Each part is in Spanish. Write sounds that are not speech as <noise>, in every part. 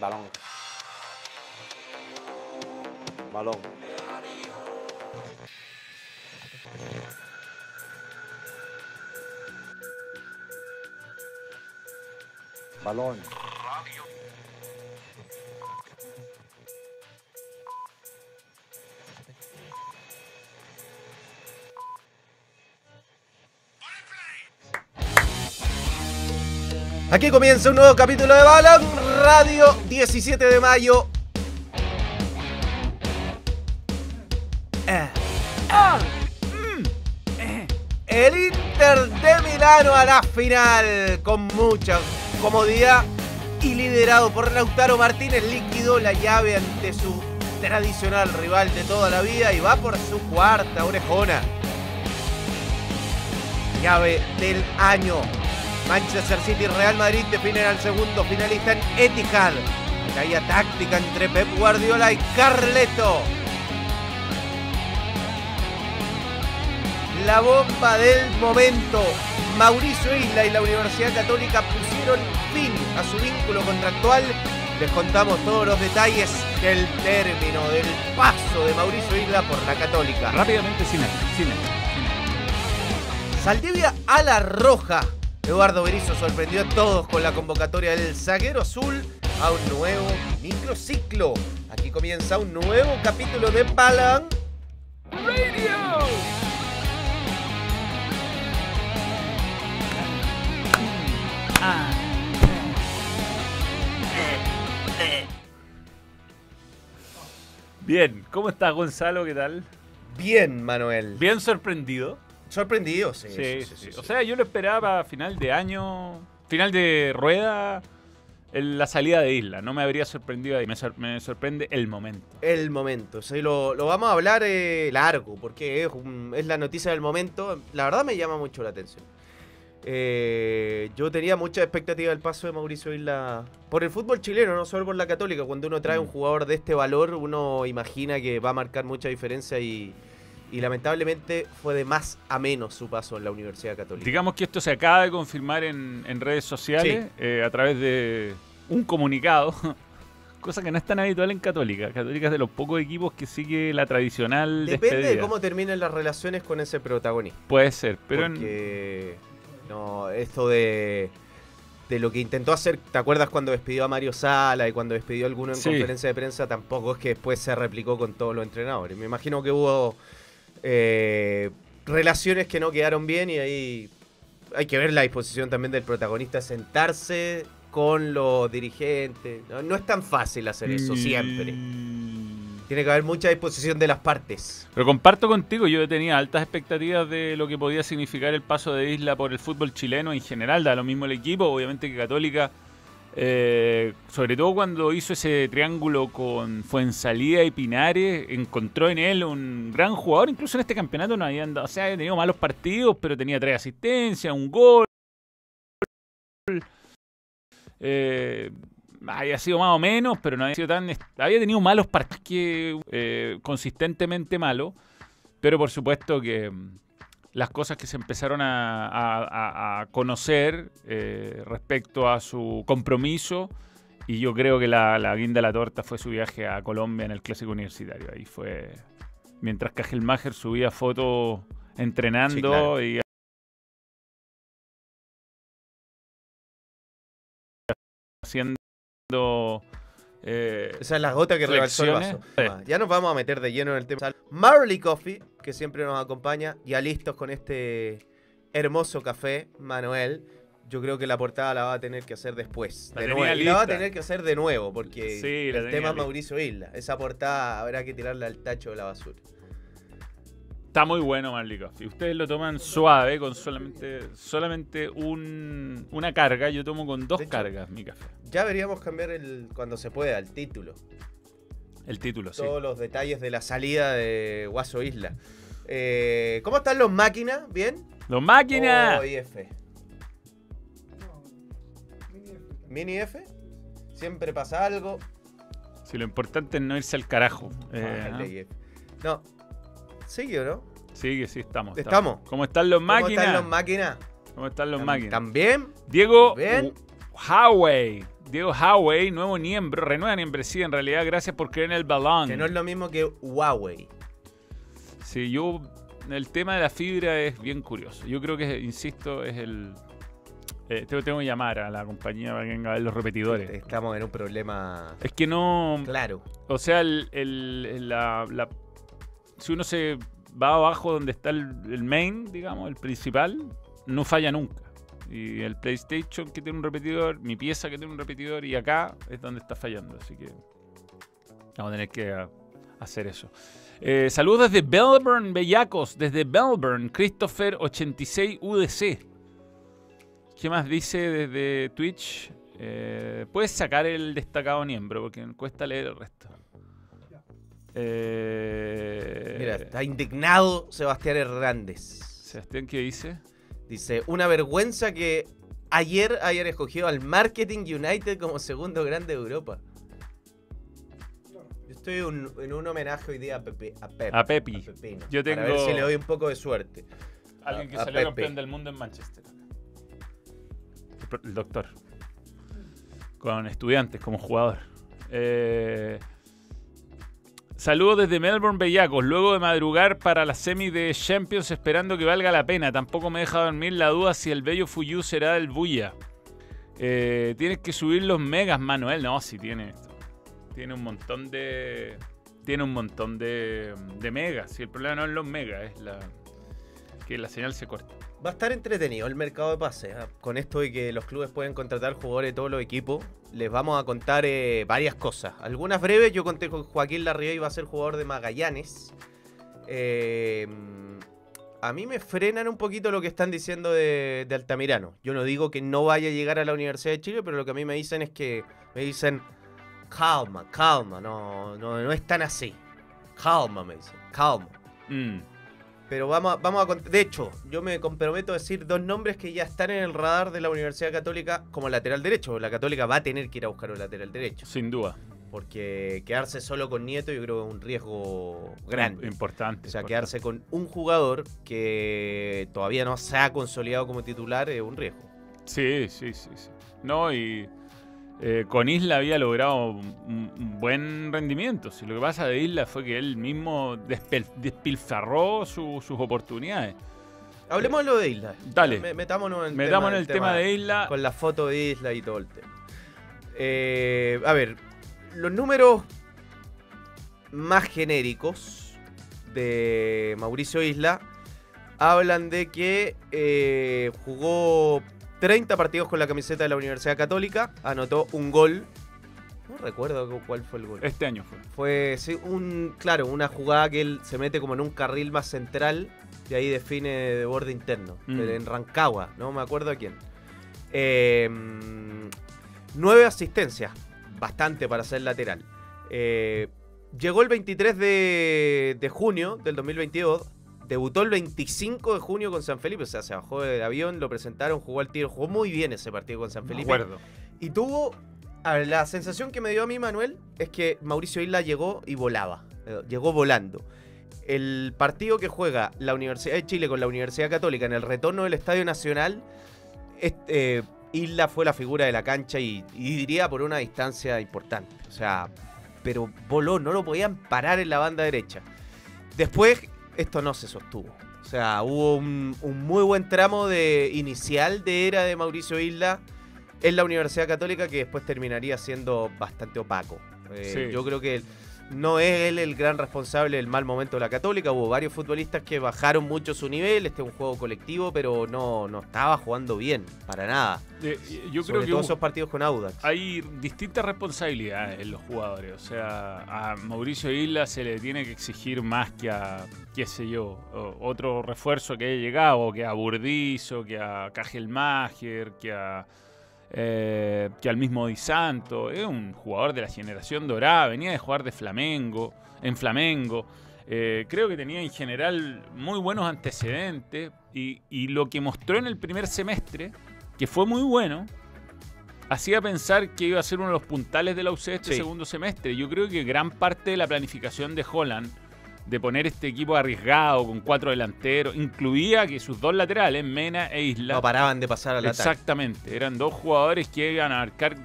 Balón. Balón. Balón. Aquí comienza un nuevo capítulo de Balón Radio 17 de mayo. Eh. Ah. Mm. Eh. El Inter de Milano a la final con mucha comodidad y liderado por Lautaro Martínez liquidó la llave ante su tradicional rival de toda la vida y va por su cuarta orejona. Llave del año. Manchester City y Real Madrid definen al segundo finalista en Etihad. Caía táctica entre Pep Guardiola y Carleto. La bomba del momento. Mauricio Isla y la Universidad Católica pusieron fin a su vínculo contractual. Les contamos todos los detalles del término del paso de Mauricio Isla por la Católica. Rápidamente, cine, cine. Saldivia a la roja. Eduardo Berizzo sorprendió a todos con la convocatoria del zaguero azul a un nuevo microciclo. Aquí comienza un nuevo capítulo de Balón Radio. Bien, ¿cómo estás Gonzalo? ¿Qué tal? Bien, Manuel. Bien sorprendido. Sorprendido, sí. Sí, sí, sí. O sea, yo lo esperaba a final de año, final de rueda, en la salida de Isla. No me habría sorprendido ahí. Me, sor- me sorprende el momento. El momento, sí, lo, lo vamos a hablar eh, largo, porque es, un- es la noticia del momento. La verdad me llama mucho la atención. Eh, yo tenía mucha expectativa del paso de Mauricio Isla por el fútbol chileno, no solo por la católica. Cuando uno trae un Mm. jugador de este valor, uno imagina que va a marcar mucha diferencia y, y lamentablemente fue de más a menos su paso en la Universidad Católica. Digamos que esto se acaba de confirmar en, en redes sociales eh, a través de un comunicado. <laughs> Cosa que no es tan habitual en Católica. Católica es de los pocos equipos que sigue la tradicional Depende de cómo terminen las relaciones con ese protagonista. Puede ser, pero en- no, esto de, de lo que intentó hacer, ¿te acuerdas cuando despidió a Mario Sala y cuando despidió a alguno en Sí. conferencia de prensa? Tampoco es que después se replicó con todos los entrenadores. Me imagino que hubo eh, relaciones que no quedaron bien y ahí hay que ver la disposición también del protagonista, sentarse con los dirigentes. No, no es tan fácil hacer eso siempre. Mm. Tiene que haber mucha disposición de las partes. Pero comparto contigo, yo tenía altas expectativas de lo que podía significar el paso de Isla por el fútbol chileno en general, da lo mismo el equipo, obviamente que Católica, eh, sobre todo cuando hizo ese triángulo con Fuensalida y Pinares, encontró en él un gran jugador, incluso en este campeonato no había andado, o sea, había tenido malos partidos, pero tenía tres asistencias, un gol. Eh, había sido más o menos, pero no había sido tan. Había tenido malos partidos que eh, consistentemente malos, pero por supuesto que las cosas que se empezaron a, a- a- a conocer eh, respecto a su compromiso, y yo creo que la, la guinda de la torta fue su viaje a Colombia en el Clásico Universitario. Ahí fue. Mientras Cajelmacher subía fotos entrenando Sí, claro. y haciendo. Eh, Esa es la gota que rebalsó el vaso. Ah, Ya nos vamos a meter de lleno en el tema. Marley Coffee, que siempre nos acompaña, ya listos con este hermoso café, Manuel. Yo creo que la portada la va a tener que hacer después. La De nuevo. La va a tener que hacer de nuevo, porque Sí, el tema es. Mauricio Isla. Esa portada habrá que tirarla al tacho de la basura. Está muy bueno Marley Coffee. Ustedes lo toman suave, con solamente, solamente un- una carga. Yo tomo con dos hecho, cargas mi café. Ya deberíamos cambiar el, cuando se pueda el título. El título, sí. Todos los detalles de la salida de Guaso Isla. Eh, ¿Cómo están los máquinas? ¿Bien? ¡Los máquinas! ¿O IF? ¿Mini F? Siempre pasa algo. Si lo importante es no irse al carajo. Eh, Ah. No. ¿Sigue o no? Sí, que sí, estamos. Estamos. ¿Cómo están los ¿Cómo máquinas? están los máquinas? ¿Cómo están los ¿Tam- máquinas? ¿También? Diego Bien. Huawei Diego Howey, nuevo miembro, renueva membresía en realidad, gracias por creer en el balón. Que no es lo mismo que Huawei. Sí, yo. El tema de la fibra es bien curioso. Yo creo que, insisto, es el. eh, tengo, tengo que llamar a la compañía para que venga a ver los repetidores. Estamos en un problema Es que no. claro. O sea, el, el- el- la, la- si uno se va abajo donde está el, main, digamos, el principal, no falla nunca. Y el PlayStation que tiene un repetidor, mi pieza que tiene un repetidor, y acá es donde está fallando. Así que vamos a tener que ah, hacer eso. Eh, saludos desde Melbourne, Bellacos, desde Melbourne, Christopher86UDC. ¿Qué más dice desde Twitch? Eh, Puedes sacar el destacado miembro porque cuesta leer el resto. Eh, Mira, está indignado Sebastián Hernández. Sebastián, ¿qué dice? Dice, una vergüenza que ayer hayan escogido al Marketing United como segundo grande de Europa. Yo estoy un- en un homenaje hoy día a Pepe. A, Pep, A Pepi. a Pepino, Yo Para tengo- ver si le doy un poco de suerte. Alguien que A- salió campeón del mundo en Manchester. El doctor. Con estudiantes como jugador. Eh, Saludos desde Melbourne, Bellacos. Luego de madrugar para la semi de Champions esperando que valga la pena. Tampoco me deja dormir la duda si el bello Fuyu será del Buya. Eh, tienes que subir los megas, Manuel. No, sí tiene. Tiene un montón de. Tiene un montón de, de megas. Si el problema no es los megas, es la. que la señal se corta. Va a estar entretenido el mercado de pases. ¿ah? Con esto de que los clubes pueden contratar jugadores de todos los equipos, les vamos a contar eh, varias cosas. Algunas breves, yo conté con Joaquín Larrié iba a ser jugador de Magallanes. Eh, a mí me frenan un poquito lo que están diciendo de, de Altamirano. Yo no digo que no vaya a llegar a la Universidad de Chile, pero lo que a mí me dicen es que me dicen, calma, calma, no, no, no es tan así. Calma, me dicen, calma. Mm. Pero vamos a, vamos a De hecho, yo me comprometo a decir dos nombres que ya están en el radar de la Universidad Católica como lateral derecho. La Católica va a tener que ir a buscar un lateral derecho. Sin duda. Porque quedarse solo con Nieto yo creo que es un riesgo grande. Importante. O sea, importante. quedarse con un jugador que todavía no se ha consolidado como titular es un riesgo. Sí, sí, sí, sí. No, y eh, con Isla había logrado un, un buen rendimiento. Si lo que pasa de Isla fue que él mismo despilfarró su- sus oportunidades. Hablemos de lo de Isla. Dale. Me- metámonos tema, en el tema de Isla. Con la foto de Isla y todo el tema. Eh, a ver, los números más genéricos de Mauricio Isla hablan de que eh, jugó 30 partidos con la camiseta de la Universidad Católica, anotó un gol. No recuerdo cu- cuál fue el gol. Este año fue. Fue sí, un, claro, una jugada que él se mete como en un carril más central y ahí define de borde interno. Mm. En Rancagua, no me acuerdo a quién. Eh, nueve asistencias, bastante para ser lateral. Eh, llegó el 23 de, de junio del 2022. Debutó el 25 de junio con San Felipe, o sea, se bajó del avión, lo presentaron, jugó al tiro, jugó muy bien ese partido con San Felipe. acuerdo. Y tuvo. A ver, la sensación que me dio a mí, Manuel, es que Mauricio Isla llegó y volaba. Eh, Llegó volando. El partido que juega la Universidad de Chile con la Universidad Católica en el retorno del Estadio Nacional, este, eh, Isla fue la figura de la cancha y, y diría por una distancia importante. O sea, pero voló, no lo podían parar en la banda derecha. Después, esto no se sostuvo. O sea, hubo un, un muy buen tramo de inicial de era de Mauricio Isla en la Universidad Católica que después terminaría siendo bastante opaco. Eh, Sí. Yo creo que no es él el gran responsable del mal momento de la Católica. Hubo varios futbolistas que bajaron mucho su nivel. Este es un juego colectivo, pero no, no estaba jugando bien, para nada. Eh, yo Sobre creo que todo hubo- esos partidos con Audax. hay distintas responsabilidades en los jugadores. O sea, a Mauricio Isla se le tiene que exigir más que a, qué sé yo, otro refuerzo que haya llegado, que a Burdizo, que a Cajelmacher, que a eh, que al mismo Di Santo. Es un jugador de la generación dorada, venía de jugar de Flamengo, en Flamengo. Eh, creo que tenía en general muy buenos antecedentes y, y lo que mostró en el primer semestre, que fue muy bueno, hacía pensar que iba a ser uno de los puntales de la UC este Sí. segundo semestre. Yo creo que gran parte de la planificación de Holland, de poner este equipo arriesgado con cuatro delanteros, incluía que sus dos laterales, Mena e Isla, No paraban de pasar al ataque. exactamente, eran dos jugadores que iban a marcar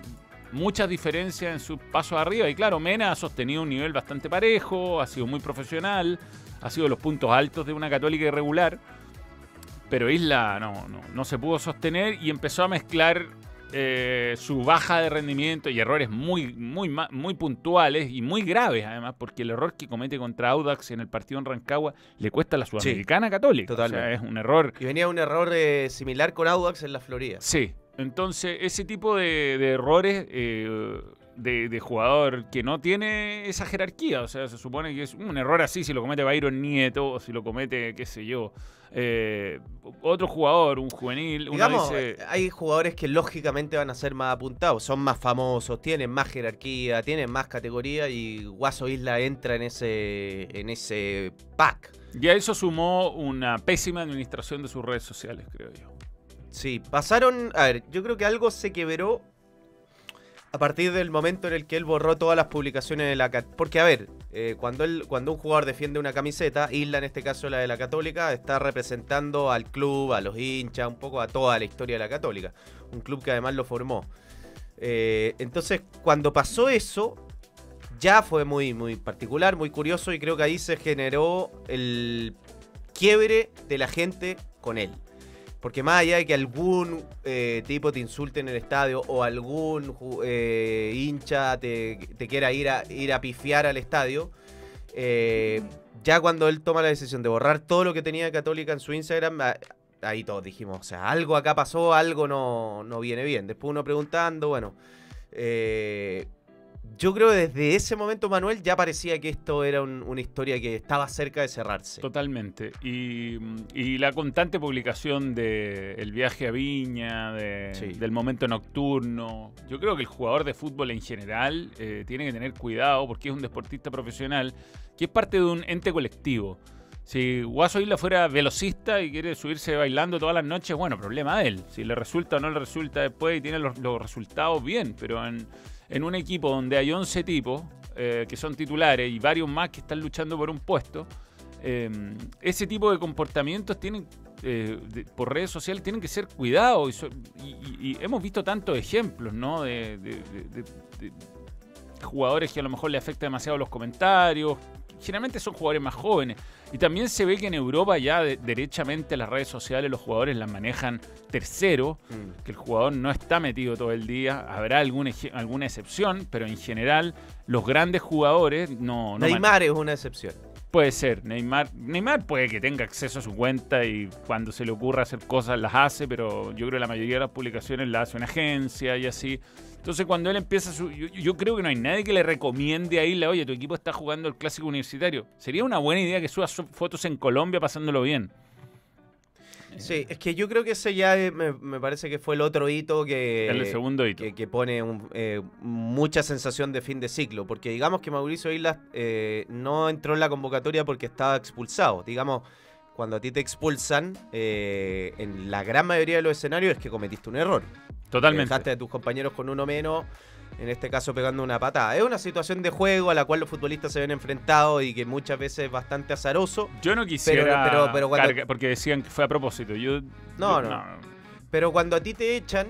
muchas diferencias en sus pasos arriba. Y claro, Mena ha sostenido un nivel bastante parejo, ha sido muy profesional, ha sido los puntos altos de una católica irregular. Pero Isla no, no, no se pudo sostener y empezó a mezclar eh, su baja de rendimiento y errores muy, muy, muy puntuales y muy graves, además, porque el error que comete contra Audax en el partido en Rancagua le cuesta a la Sudamericana Católica. O sea, totalmente. es un error Y venía un error eh, similar con Audax en la Florida. Sí, entonces ese tipo de, de errores eh, de, de jugador que no tiene esa jerarquía, o sea, se supone que es un error así si lo comete Byron Nieto o si lo comete, qué sé yo, eh, otro jugador, un juvenil, uno Digamos, dice... hay jugadores que lógicamente van a ser más apuntados, son más famosos, tienen más jerarquía, tienen más categoría y Guaso Isla entra en ese, en ese pack. Y a eso sumó una pésima administración de sus redes sociales, creo yo. Sí, pasaron. A ver, yo creo que algo se quebró a partir del momento en el que él borró todas las publicaciones de la Porque, a ver, eh, cuando, él, cuando un jugador defiende una camiseta, Isla, en este caso la de la Católica, está representando al club, a los hinchas, un poco a toda la historia de la Católica. Un club que además lo formó. Eh, entonces, cuando pasó eso, ya fue muy, muy particular, muy curioso, y creo que ahí se generó el quiebre de la gente con él. Porque más allá de que algún eh, tipo te insulte en el estadio o algún eh, hincha te, quiera ir a, ir a pifiar al estadio, eh, ya cuando él toma la decisión de borrar todo lo que tenía Católica en su Instagram, ah, ahí todos dijimos, o sea, algo acá pasó, algo no, no viene bien. Después uno preguntando, bueno, yo creo que desde ese momento, Manuel, ya parecía que esto era un- una historia que estaba cerca de cerrarse. Totalmente. Y, y la constante publicación de el viaje a Viña, de- Sí. del momento nocturno. Yo creo que el jugador de fútbol en general eh, tiene que tener cuidado porque es un deportista profesional que es parte de un ente colectivo. Si Guaso Isla fuera velocista y quiere subirse bailando todas las noches, bueno, problema de él. Si le resulta o no le resulta después y tiene los, los resultados, bien. Pero en, en un equipo donde hay 11 tipos eh, que son titulares y varios más que están luchando por un puesto, eh, ese tipo de comportamientos tienen eh, por redes sociales tienen que ser cuidados y, hemos visto tantos ejemplos ¿no? de- de- de jugadores que a lo mejor le afecta demasiado los comentarios generalmente son jugadores más jóvenes y también se ve que en Europa ya de- derechamente las redes sociales los jugadores las manejan tercero Mm. que el jugador no está metido todo el día. Habrá algún eje- alguna excepción, pero en general los grandes jugadores no... no Neymar es una excepción. Puede ser. Neymar, Neymar puede que tenga acceso a su cuenta y cuando se le ocurra hacer cosas las hace, pero yo creo que la mayoría de las publicaciones las hace una agencia y así. Entonces cuando él empieza su... Yo, yo creo que no hay nadie que le recomiende a Isla, oye, tu equipo está jugando el clásico universitario. Sería una buena idea que subas fotos en Colombia pasándolo bien. Sí, es que yo creo que ese ya eh, me, me parece que fue el otro hito que, el segundo hito. que, que pone un, eh, mucha sensación de fin de ciclo. Porque digamos que Mauricio Islas eh, no entró en la convocatoria porque estaba expulsado. Digamos, cuando a ti te expulsan, eh, en la gran mayoría de los escenarios es que cometiste un error. Totalmente. Dejaste a tus compañeros con uno menos, en este caso pegando una patada. Es una situación de juego a la cual los futbolistas se ven enfrentados y que muchas veces es bastante azaroso. Yo no quisiera pero- pero cuando- carga- porque decían que fue a propósito. Yo, No, yo- no. Pero cuando a ti te echan,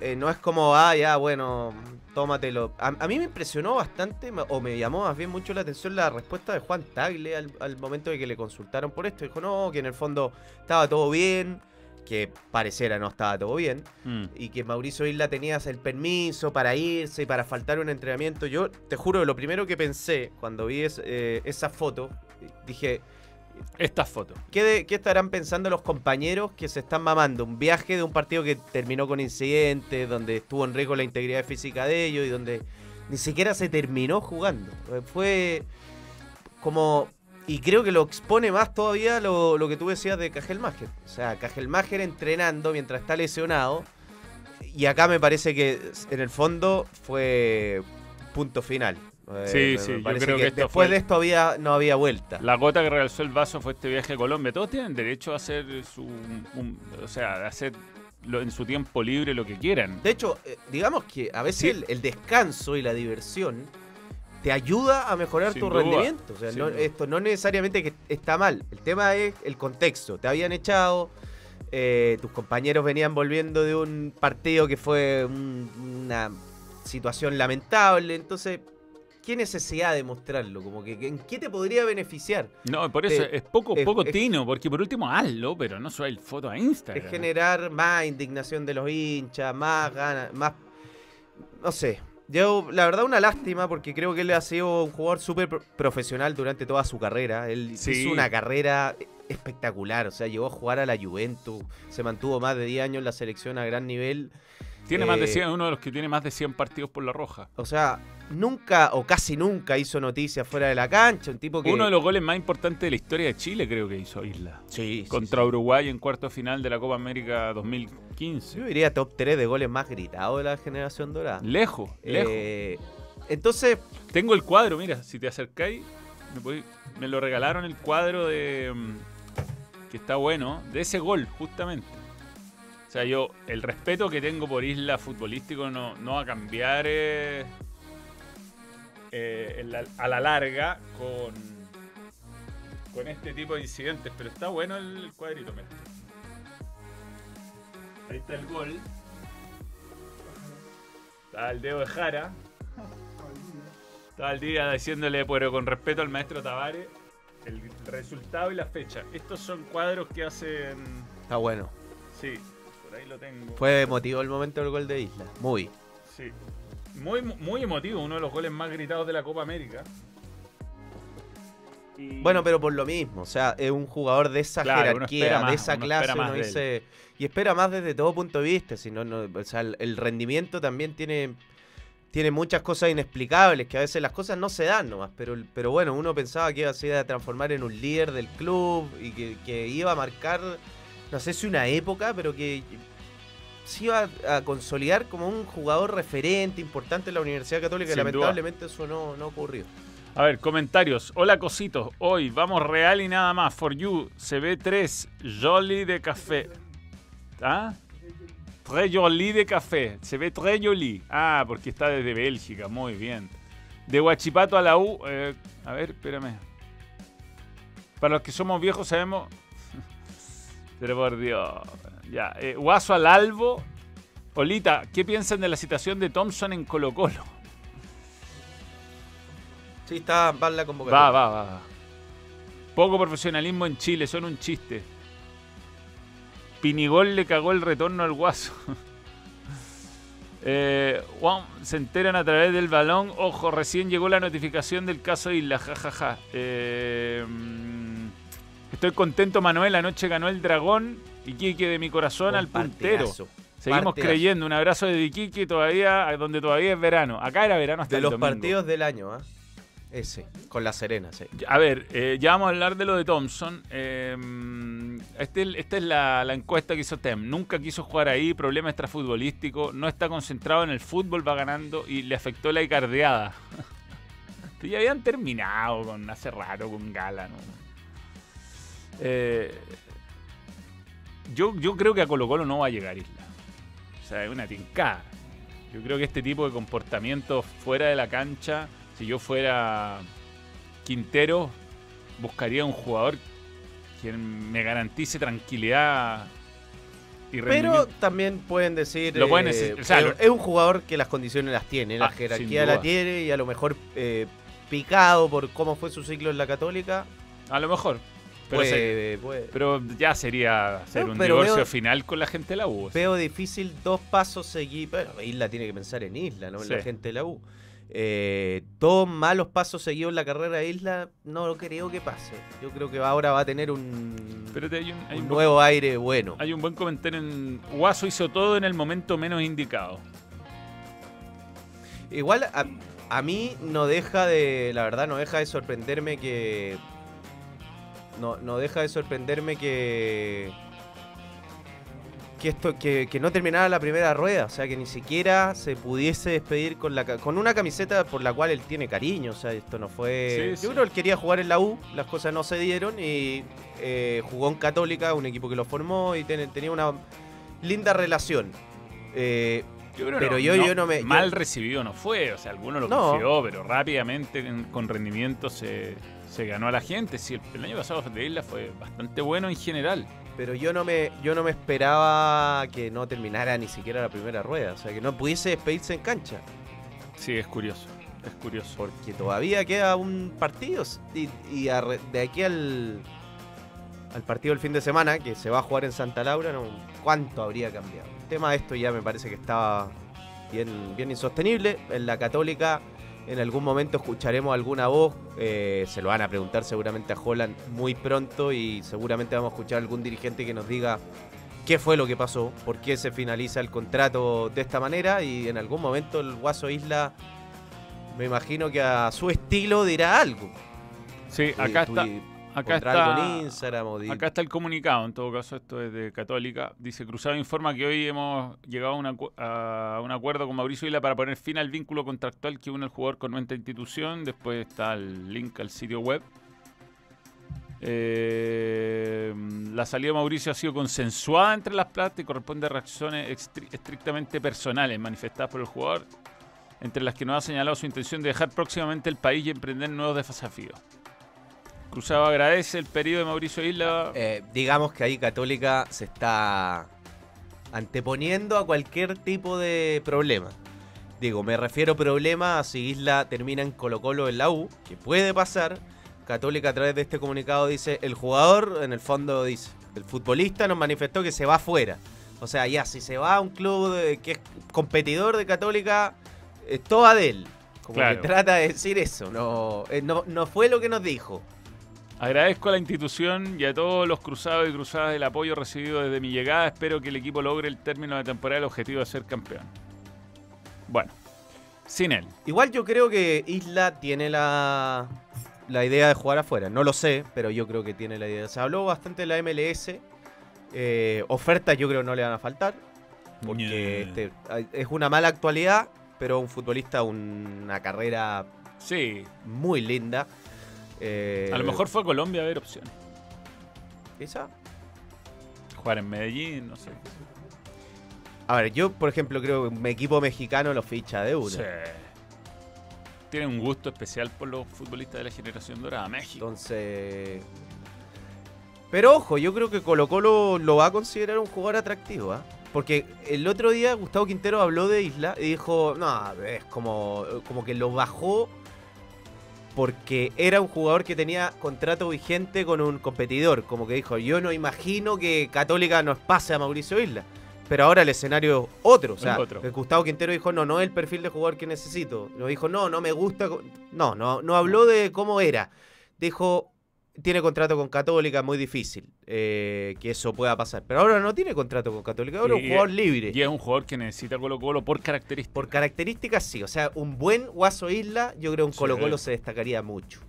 eh, no es como, ah, ya, bueno, tómatelo. A, a mí me impresionó bastante, o me llamó más bien mucho la atención la respuesta de Juan Tagle al, al momento de que le consultaron por esto. Dijo, no, que en el fondo estaba todo bien, que pareciera no estaba todo bien, Mm. y que Mauricio Isla tenía el permiso para irse y para faltar un entrenamiento. Yo te juro, lo primero que pensé cuando vi es- eh, esa foto, dije, Estas fotos. ¿Qué, de- qué estarán pensando los compañeros que se están mamando? Un viaje de un partido que terminó con incidentes, donde estuvo en riesgo la integridad física de ellos y donde ni siquiera se terminó jugando. Fue como... Y creo que lo expone más todavía lo, lo que tú decías de Cajelmacher. O sea, Cajelmacher entrenando mientras está lesionado. Y acá me parece que en el fondo fue punto final. Eh, Sí, sí, yo creo que esto después fue- de esto había, no había vuelta. La gota que realzó el vaso fue este viaje a Colombia. Todos tienen derecho a hacer su. un- o sea, a hacer lo- en su tiempo libre lo que quieran. De hecho, eh, digamos que a veces Sí. el, el descanso y la diversión te ayuda a mejorar Sin tu duda, rendimiento. O sea, no- esto no necesariamente que está mal. El tema es el contexto. Te habían echado, eh, tus compañeros venían volviendo de un partido que fue un- una situación lamentable. Entonces, ¿qué necesidad de mostrarlo? Como que, ¿En qué te podría beneficiar? No, por eso es poco, es- poco es- tino, porque por último hazlo, pero no el foto a Instagram. Es generar más indignación de los hinchas, más ganas, más... No sé. Yo, la verdad, una lástima porque creo que él ha sido un jugador súper pro- profesional durante toda su carrera. Él Sí. hizo una carrera espectacular. O sea, llegó a jugar a la Juventus, se mantuvo más de 10 años en la selección a gran nivel. Tiene más de eh, 100, uno de los que tiene más de 100 partidos por la roja. O sea, nunca o casi nunca hizo noticias fuera de la cancha. Un tipo que. Uno de los goles más importantes de la historia de Chile creo que hizo Isla. Sí, sí, Contra Uruguay en cuarto final de la Copa América 2015. Yo diría top 3 de goles más gritados de la generación dorada. Lejos, lejos. Eh, entonces, Tengo el cuadro, mira, si te acercáis, me, podéis- me lo regalaron el cuadro de. mm, que está bueno, de ese gol, justamente. O sea, yo, el respeto que tengo por Isla futbolístico no, no va a cambiar eh, eh, en la- a la larga con, con este tipo de incidentes, pero está bueno el cuadrito, mira. Ahí está el gol. Está el dedo de Jara. Estaba el día diciéndole, pero con respeto al maestro Tavares, el resultado y la fecha. Estos son cuadros que hacen. está bueno. Sí, ahí lo tengo. Fue emotivo el momento del gol de Isla. Muy. Sí. Muy, muy emotivo, uno de los goles más gritados de la Copa América. Y- Bueno, pero por lo mismo, o sea, es un jugador de esa Claro, jerarquía, más, de esa uno clase, uno dice- y espera más desde todo punto de vista, si no, no- o sea, el, el rendimiento también tiene, tiene muchas cosas inexplicables, que a veces las cosas no se dan nomás, pero, pero bueno, uno pensaba que iba a se iba a transformar en un líder del club y que, que iba a marcar, no sé si una época, pero que se iba a consolidar como un jugador referente importante en la Universidad Católica, Sin duda. lamentablemente eso no, no ocurrió. A ver, comentarios. Hola cositos. Hoy vamos real y nada más. For you. Se ve 3. Jolly de café. ¿Ah? Très joli de café. Se ve très joli. Ah, porque está desde Bélgica. Muy bien. De Huachipato a la U. eh, a ver, espérame. Para los que somos viejos sabemos. Pero por Dios. Ya. eh, Guaso al Albo. Olita, ¿qué piensan de la situación de Thompson en Colo Colo? Sí, está va la convocatoria. Va, va, va. Poco profesionalismo en Chile, son un chiste. Pinigol le cagó el retorno al guaso. <laughs> Eh, Juan, se enteran a través del balón. Ojo, recién llegó la notificación del caso Isla. jajaja. Eh, mm, estoy contento, Manuel. Anoche ganó el dragón. Iquique de mi corazón Buen al puntero. partidazo. Seguimos partidazo. creyendo. Un abrazo de Iquique todavía, donde todavía es verano. Acá era verano hasta De el los domingo. partidos del año, ¿ah? Ese, con la Serena, sí. A ver, eh, ya vamos a hablar de lo de Thompson. Eh, este- esta es la, la encuesta que hizo Tem. Nunca quiso jugar ahí, problema extrafutbolístico, no está concentrado en el fútbol, va ganando y le afectó la icardeada. <laughs> Ya habían terminado con hace rato con Gala, ¿no? Eh, yo, yo creo que a Colo Colo no va a llegar Isla. O sea, es una tincada. Yo creo que este tipo de comportamiento fuera de la cancha, si yo fuera Quintero, buscaría un jugador quien me garantice tranquilidad y Pero también pueden decir. Lo pueden eh, decir, o sea, es, lo- es un jugador que las condiciones las tiene, la Ah, jerarquía la tiene y a lo mejor eh, picado por cómo fue su ciclo en la Católica. A lo mejor. Pero, se- puede- puede- pero ya sería hacer No, un divorcio veo- final con la gente de la U. Veo difícil dos pasos seguidos. Bueno, Isla tiene que pensar en Isla, no en la gente de la U. Eh, dos malos pasos seguidos en la carrera de Isla, no lo creo que pase. Yo creo que ahora va a tener un, Pero hay un, hay un un nuevo aire bueno. Hay un buen comentario en. Guaso hizo todo en el momento menos indicado. Igual a, a mí no deja de, la verdad, no deja de sorprenderme que, no, no deja de sorprenderme que, que esto, que, que no terminara la primera rueda, o sea, que ni siquiera se pudiese despedir con la, con una camiseta por la cual él tiene cariño, o sea, esto no fue, Sí, yo sí. creo que él quería jugar en la U, las cosas no se dieron y eh, jugó en Católica, un equipo que lo formó y ten- tenía una linda relación. Eh, Yo creo Pero no- yo- no- yo no me- Mal yo- recibido no fue. O sea, alguno lo No. confió, pero rápidamente en- con rendimiento se, se ganó a la gente. Sí, el, el año pasado de Isla fue bastante bueno en general. Pero yo no me yo no me esperaba que no terminara ni siquiera la primera rueda, o sea, que no pudiese despedirse en cancha. Sí, es curioso. Es curioso. Porque todavía queda un partido y, y de aquí al, al partido del fin de semana, que se va a jugar en Santa Laura, no, ¿cuánto habría cambiado? El tema de esto ya me parece que estaba bien, bien insostenible. En la Católica, en algún momento escucharemos alguna voz, eh, se lo van a preguntar seguramente a Holland muy pronto y seguramente vamos a escuchar algún dirigente que nos diga qué fue lo que pasó, por qué se finaliza el contrato de esta manera y en algún momento el Guaso Isla me imagino que a su estilo dirá algo. Sí, acá Tú- está. Acá pondrá algo en está. Instagram o di- Acá está el comunicado, en todo caso esto es de Católica. Dice, Cruzado informa que hoy hemos llegado a, una acu- a un acuerdo con Mauricio Isla para poner fin al vínculo contractual que une al jugador con nuestra institución. Después está el link al sitio web. Eh, la salida de Mauricio ha sido consensuada entre las partes y corresponde a reacciones estri- estrictamente personales manifestadas por el jugador, entre las que nos ha señalado su intención de dejar próximamente el país y emprender nuevos desafíos. Cruzado agradece el periodo de Mauricio Isla. Eh, digamos que ahí Católica se está anteponiendo a cualquier tipo de problema. Digo, me refiero a problema a si Isla termina en Colo Colo en la U, que puede pasar. Católica a través de este comunicado dice, el jugador en el fondo dice, el futbolista nos manifestó que se va afuera. O sea, ya, si se va a un club de- que es competidor de Católica, es toda de él. Como Claro. que trata de decir eso, no, eh, no, no fue lo que nos dijo. Agradezco a la institución y a todos los cruzados y cruzadas el apoyo recibido desde mi llegada. Espero que el equipo logre el término de temporada el objetivo de ser campeón. Bueno, sin él. Igual yo creo que Isla tiene la, la idea de jugar afuera. No lo sé, pero yo creo que tiene la idea. Se habló bastante de la MLS. Eh, ofertas yo creo no le van a faltar. Porque este, es una mala actualidad, pero un futbolista, una carrera Sí, muy linda. Eh, a lo mejor fue a Colombia a ver opciones. ¿Esa? Jugar en Medellín, no sé. A ver, yo por ejemplo creo que un equipo mexicano lo ficha de una. Sí. Tiene un gusto especial por los futbolistas de la generación dorada. México. Entonces. Pero ojo, yo creo que Colo Colo lo va a considerar un jugador atractivo, ¿ah? Porque el otro día Gustavo Quintero habló de Isla y dijo, no, es como, como que lo bajó porque era un jugador que tenía contrato vigente con un competidor. Como que dijo, yo no imagino que Católica nos pase a Mauricio Isla. Pero ahora el escenario es otro. O sea, otro. Gustavo Quintero dijo, no, no es el perfil de jugador que necesito. Lo dijo, no, no me gusta. co-". No, no, no habló de cómo era. Dijo, tiene contrato con Católica, muy difícil eh, que eso pueda pasar. Pero ahora no tiene contrato con Católica, ahora es un jugador libre. Y es un jugador que necesita Colo Colo por características. Por características sí, o sea, un buen Guaso Isla, yo creo que un Sí. Colo Colo se destacaría mucho.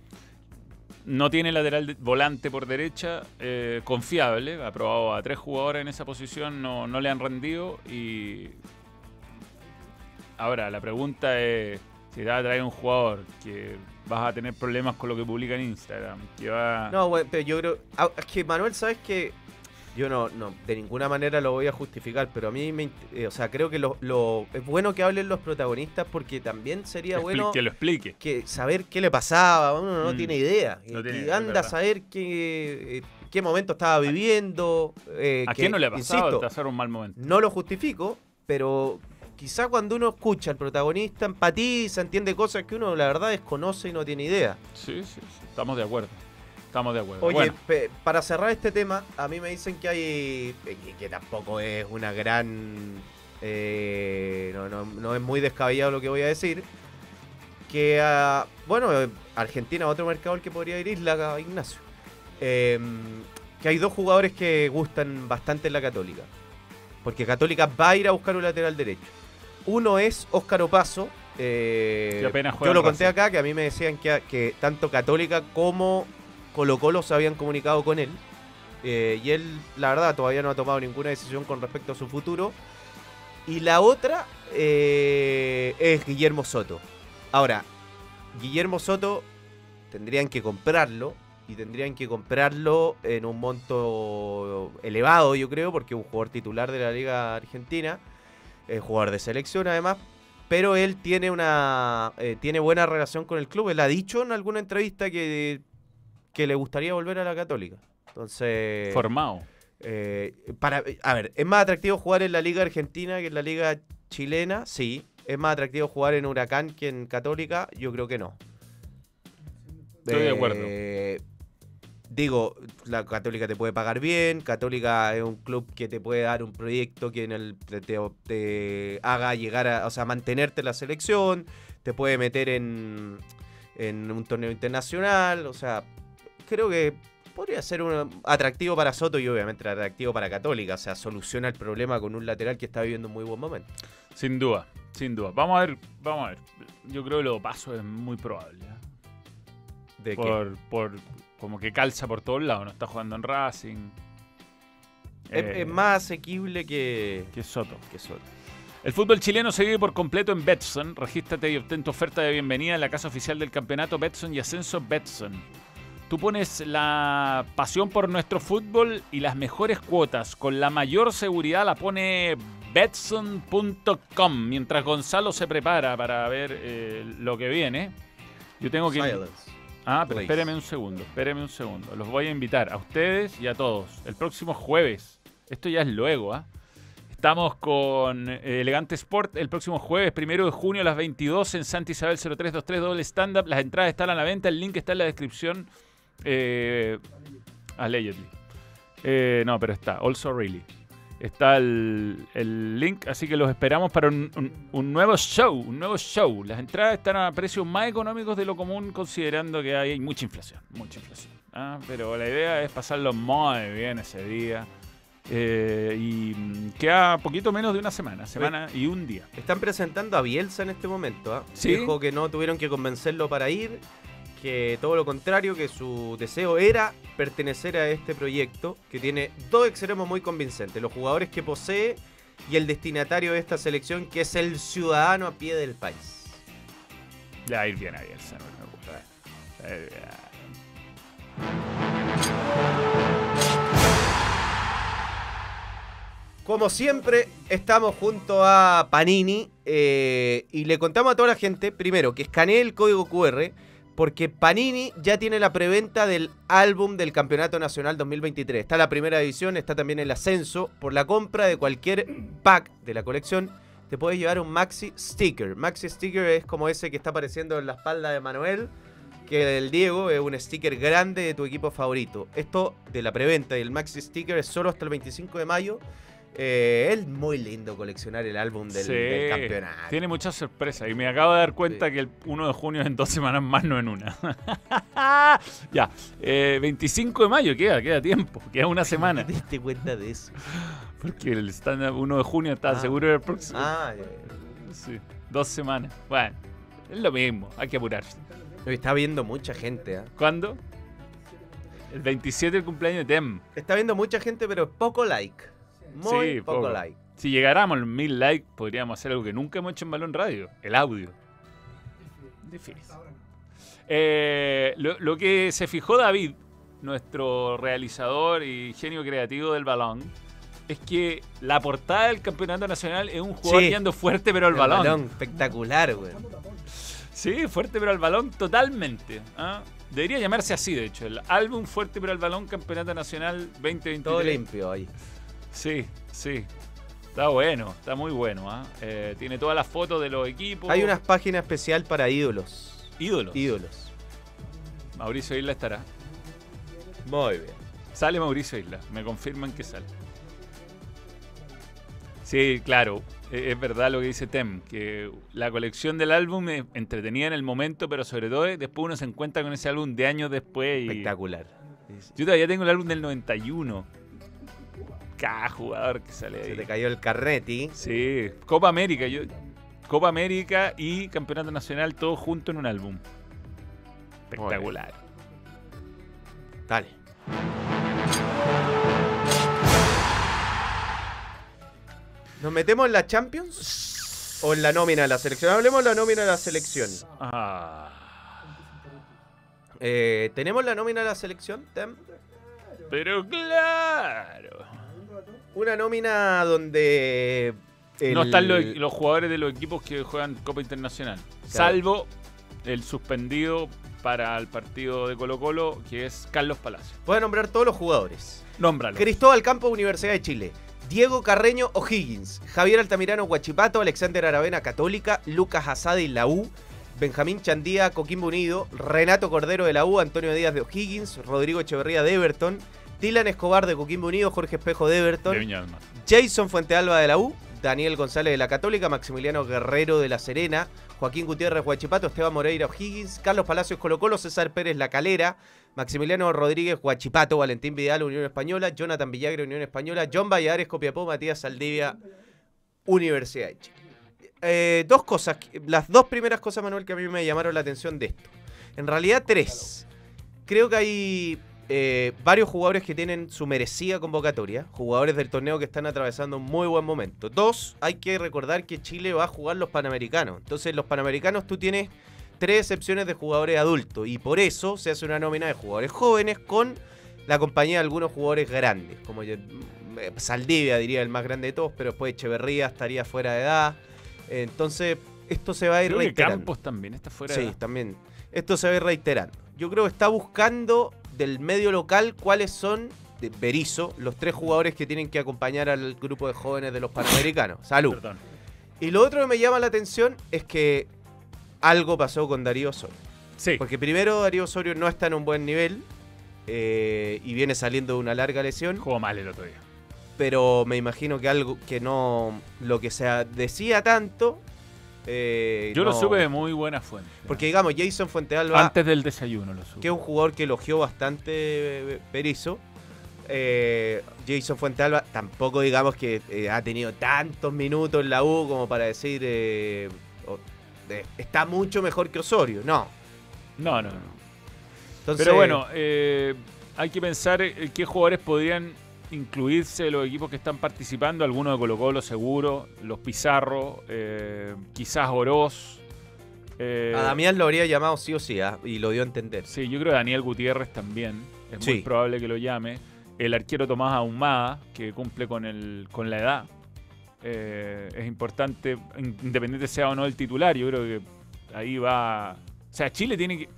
No tiene lateral de- volante por derecha eh, confiable. Ha probado a tres jugadores en esa posición, no, no le han rendido. Y ahora la pregunta es: si te va a traer un jugador que vas a tener problemas con lo que publica en Instagram, que va. No, bueno, pero yo creo. ah, Es que Manuel, ¿sabes que Yo no, no, de ninguna manera lo voy a justificar, pero a mí me. eh, o sea, creo que lo, lo- es bueno que hablen los protagonistas porque también sería expli- bueno. que lo explique. que saber qué le pasaba, uno no Mm. tiene idea. No Y- tiene y idea, es anda a saber qué, eh, qué momento estaba viviendo. eh, ¿A que, quién no le ha pasado insisto, pasar un mal momento? no lo justifico, pero quizá cuando uno escucha al protagonista, empatiza, entiende cosas que uno la verdad desconoce y no tiene idea. Sí, sí, sí, estamos de acuerdo. Estamos de acuerdo. Oye, Bueno, pe- para cerrar este tema, a mí me dicen que hay. que, que tampoco es una gran. eh, no, no- no es muy descabellado lo que voy a decir. Que, ah, bueno, eh, Argentina, otro mercado al que podría ir Isla, Ignacio. Eh, que hay dos jugadores que gustan bastante en la Católica. Porque Católica va a ir a buscar un lateral derecho. Uno es Óscar Opaso. eh, apenas yo lo conté acá, que a mí me decían que, que tanto Católica como Colo Colo se habían comunicado con él. Eh, y él, la verdad, todavía no ha tomado ninguna decisión con respecto a su futuro. Y la otra eh, es Guillermo Soto. Ahora, Guillermo Soto tendrían que comprarlo. Y tendrían que comprarlo en un monto elevado, yo creo, porque es un jugador titular de la Liga Argentina. Es jugador de selección, además. Pero él tiene una eh, tiene buena relación con el club. Él ha dicho en alguna entrevista que, que le gustaría volver a la Católica. Entonces, formado. eh, para, a ver, ¿es más atractivo jugar en la Liga Argentina que en la Liga Chilena? Sí. ¿Es más atractivo jugar en Huracán que en Católica? Yo creo que no. Estoy de acuerdo. Digo, la Católica te puede pagar bien, Católica es un club que te puede dar un proyecto que en el, te, te- te haga llegar a, o sea, mantenerte en la selección, te puede meter en, en un torneo internacional, o sea, creo que podría ser un atractivo para Soto y obviamente atractivo para Católica, o sea, soluciona el problema con un lateral que está viviendo un muy buen momento. Sin duda, sin duda. Vamos a ver, vamos a ver. Yo creo que lo paso es muy probable. ¿eh? ¿De qué? Por, por como que calza por todos lados. No está jugando en Racing. Es, Eh, es más asequible que, que Soto. que Soto. El fútbol chileno se vive por completo en Betson. Regístrate y obtén tu oferta de bienvenida en la casa oficial del campeonato Betson y Ascenso Betson. Tú pones la pasión por nuestro fútbol y las mejores cuotas con la mayor seguridad la pone Betson.com. Mientras Gonzalo se prepara para ver eh, lo que viene, yo tengo que... Silence. Ah, pero espéreme un segundo, espéreme un segundo. Los voy a invitar a ustedes y a todos. El próximo jueves, esto ya es luego, ¿ah? Estamos con eh, Elegante Sport el próximo jueves, primero de junio a las 22 en Santa Isabel 0323 doble stand-up. Las entradas están a la venta, el link está en la descripción. Eh, allegedly. Eh, no, pero está, also really. Está el, el link, así que los esperamos para un, un- un nuevo show, un nuevo show. Las entradas están a precios más económicos de lo común, considerando que hay mucha inflación, mucha inflación. ¿ah? Pero la idea es pasarlo muy bien ese día. Eh, y mm, queda poquito menos de una semana, semana y un día. Están presentando a Bielsa en este momento. ¿ah? Sí. Dijo que no tuvieron que convencerlo para ir, que todo lo contrario, que su deseo era pertenecer a este proyecto, que tiene dos extremos muy convincentes, los jugadores que posee y el destinatario de esta selección, que es el ciudadano a pie del país. Le va a ir bien a Bielsa, no me gusta. Eh, Como siempre, estamos junto a Panini eh, y le contamos a toda la gente, primero, que escanee el código QR, porque Panini ya tiene la preventa del álbum del Campeonato Nacional 2023. Está la primera edición, está también el ascenso. Por la compra de cualquier pack de la colección, te puedes llevar un Maxi Sticker. Maxi Sticker es como ese que está apareciendo en la espalda de Manuel, que el Diego es un sticker grande de tu equipo favorito. Esto de la preventa y el Maxi Sticker es solo hasta el 25 de mayo. Eh, es muy lindo coleccionar el álbum del, sí, del campeonato. Tiene muchas sorpresas y me acabo de dar cuenta que el 1 de junio es en dos semanas más, no en una. <laughs> ya, eh, 25 de mayo, queda, queda tiempo, queda una <laughs> semana. ¿Te diste cuenta de eso? Porque el stand 1 de junio está Ah. seguro del próximo. Ah, ya, Sí, dos semanas. Bueno, es lo mismo, hay que apurarse. Está viendo mucha gente. ¿ah? ¿Cuándo? El 27 el cumpleaños de Tem. Está viendo mucha gente, pero poco like. Muy Sí, poco, poco. like. Si llegáramos a los mil likes, podríamos hacer algo que nunca hemos hecho en Balón Radio: el audio. Difícil. Eh, lo, lo que se fijó David, nuestro realizador y genio creativo del balón, es que la portada del campeonato nacional es un jugador Sí. yendo fuerte, pero al El balón. espectacular, güey. Sí, fuerte, pero al balón totalmente. ¿ah? Debería llamarse así, de hecho: el álbum Fuerte, pero al balón, campeonato nacional 2023. Todo limpio ahí. Sí, sí. Está bueno, está muy bueno. ¿ah? Eh, tiene todas las fotos de los equipos. Hay una página especial para ídolos. ídolos. Ídolos. Mauricio Isla estará. Muy bien. Sale Mauricio Isla, me confirman que sale. Sí, claro, e- es verdad lo que dice Tem, que la colección del álbum es entretenida en el momento, pero sobre todo después uno se encuentra con ese álbum de años después. Y... Espectacular. Yo todavía tengo el álbum del 91. Cada jugador que sale Se ahí. te cayó el carneti. Sí, Copa América, yo Copa América y Campeonato Nacional todo junto en un álbum. Espectacular. Dale. ¿Nos metemos en la Champions? ¿O en la nómina de la selección? Hablemos de la nómina de la selección. Ah, Eh, ¿Tenemos la nómina de la selección, Tem? pero claro. Una nómina donde... el- No están los, los jugadores de los equipos que juegan Copa Internacional. Salvo el suspendido para el partido de Colo Colo, que es Carlos Palacio. Voy a nombrar todos los jugadores. Nómbralo. Cristóbal Campos, Universidad de Chile. Diego Carreño O'Higgins, Javier Altamirano Guachipato, Alexander Aravena Católica, Lucas Asadi la U, Benjamín Chandía Coquimbo Unido, Renato Cordero de la U, Antonio Díaz de O'Higgins, Rodrigo Echeverría de Everton, Dylan Escobar de Coquimbo Unido, Jorge Espejo de Everton, De Viña del Mar. Jason Fuentealba de la U, Daniel González de la Católica, Maximiliano Guerrero de la Serena, Joaquín Gutiérrez Huachipato, Esteban Moreira O'Higgins, Carlos Palacios Colo Colo, César Pérez La Calera, Maximiliano Rodríguez Huachipato, Valentín Vidal Unión Española, Jonathan Villagre Unión Española, John Valladares Copiapó, Matías Saldivia Universidad de Chile. Eh, dos cosas, las dos primeras cosas, Manuel, que a mí me llamaron la atención de esto. En realidad, tres. Creo que hay eh, varios jugadores que tienen su merecida convocatoria, jugadores del torneo que están atravesando un muy buen momento. Dos, hay que recordar que Chile va a jugar los Panamericanos. Entonces, los Panamericanos tú tienes tres excepciones de jugadores adultos y por eso se hace una nómina de jugadores jóvenes con la compañía de algunos jugadores grandes, como eh, Saldivia diría el más grande de todos, pero después Echeverría estaría fuera de edad. Entonces, esto se va a ir Creo que reiterando. Campos también está fuera de Sí, edad. también. Esto se va a ir reiterando. Yo creo que está buscando del medio local cuáles son, de Berizzo, los tres jugadores que tienen que acompañar al grupo de jóvenes de los Panamericanos. <laughs> Salud. Perdón. Y lo otro que me llama la atención es que algo pasó con Darío Osorio. Sí. Porque primero Darío Osorio no está en un buen nivel eh, y viene saliendo de una larga lesión. Jugó mal el otro día. Pero me imagino que algo que no. Lo que se decía tanto. Eh, Yo lo supe de muy buena fuente. Porque digamos, Jason Fuentealba. Antes del desayuno lo supe. que es un jugador que elogió bastante eh, Berizzo. Eh, Jason Fuentealba tampoco digamos que eh, ha tenido tantos minutos en la U como para decir eh, eh, está mucho mejor que Osorio. No. No, no, no. Entonces, Pero bueno, eh, hay que pensar eh, qué jugadores podrían incluirse los equipos que están participando. Algunos de Colo Colo seguro, los Pizarro, eh, quizás Oroz. eh, a Damián lo habría llamado sí o sí, ah, y lo dio a entender. Sí, yo creo que Daniel Gutiérrez también. Es muy probable que lo llame. El arquero Tomás Ahumada, que cumple con, el, con la edad. Eh, es importante, in- independiente sea o no el titular, yo creo que ahí va... O sea, Chile tiene que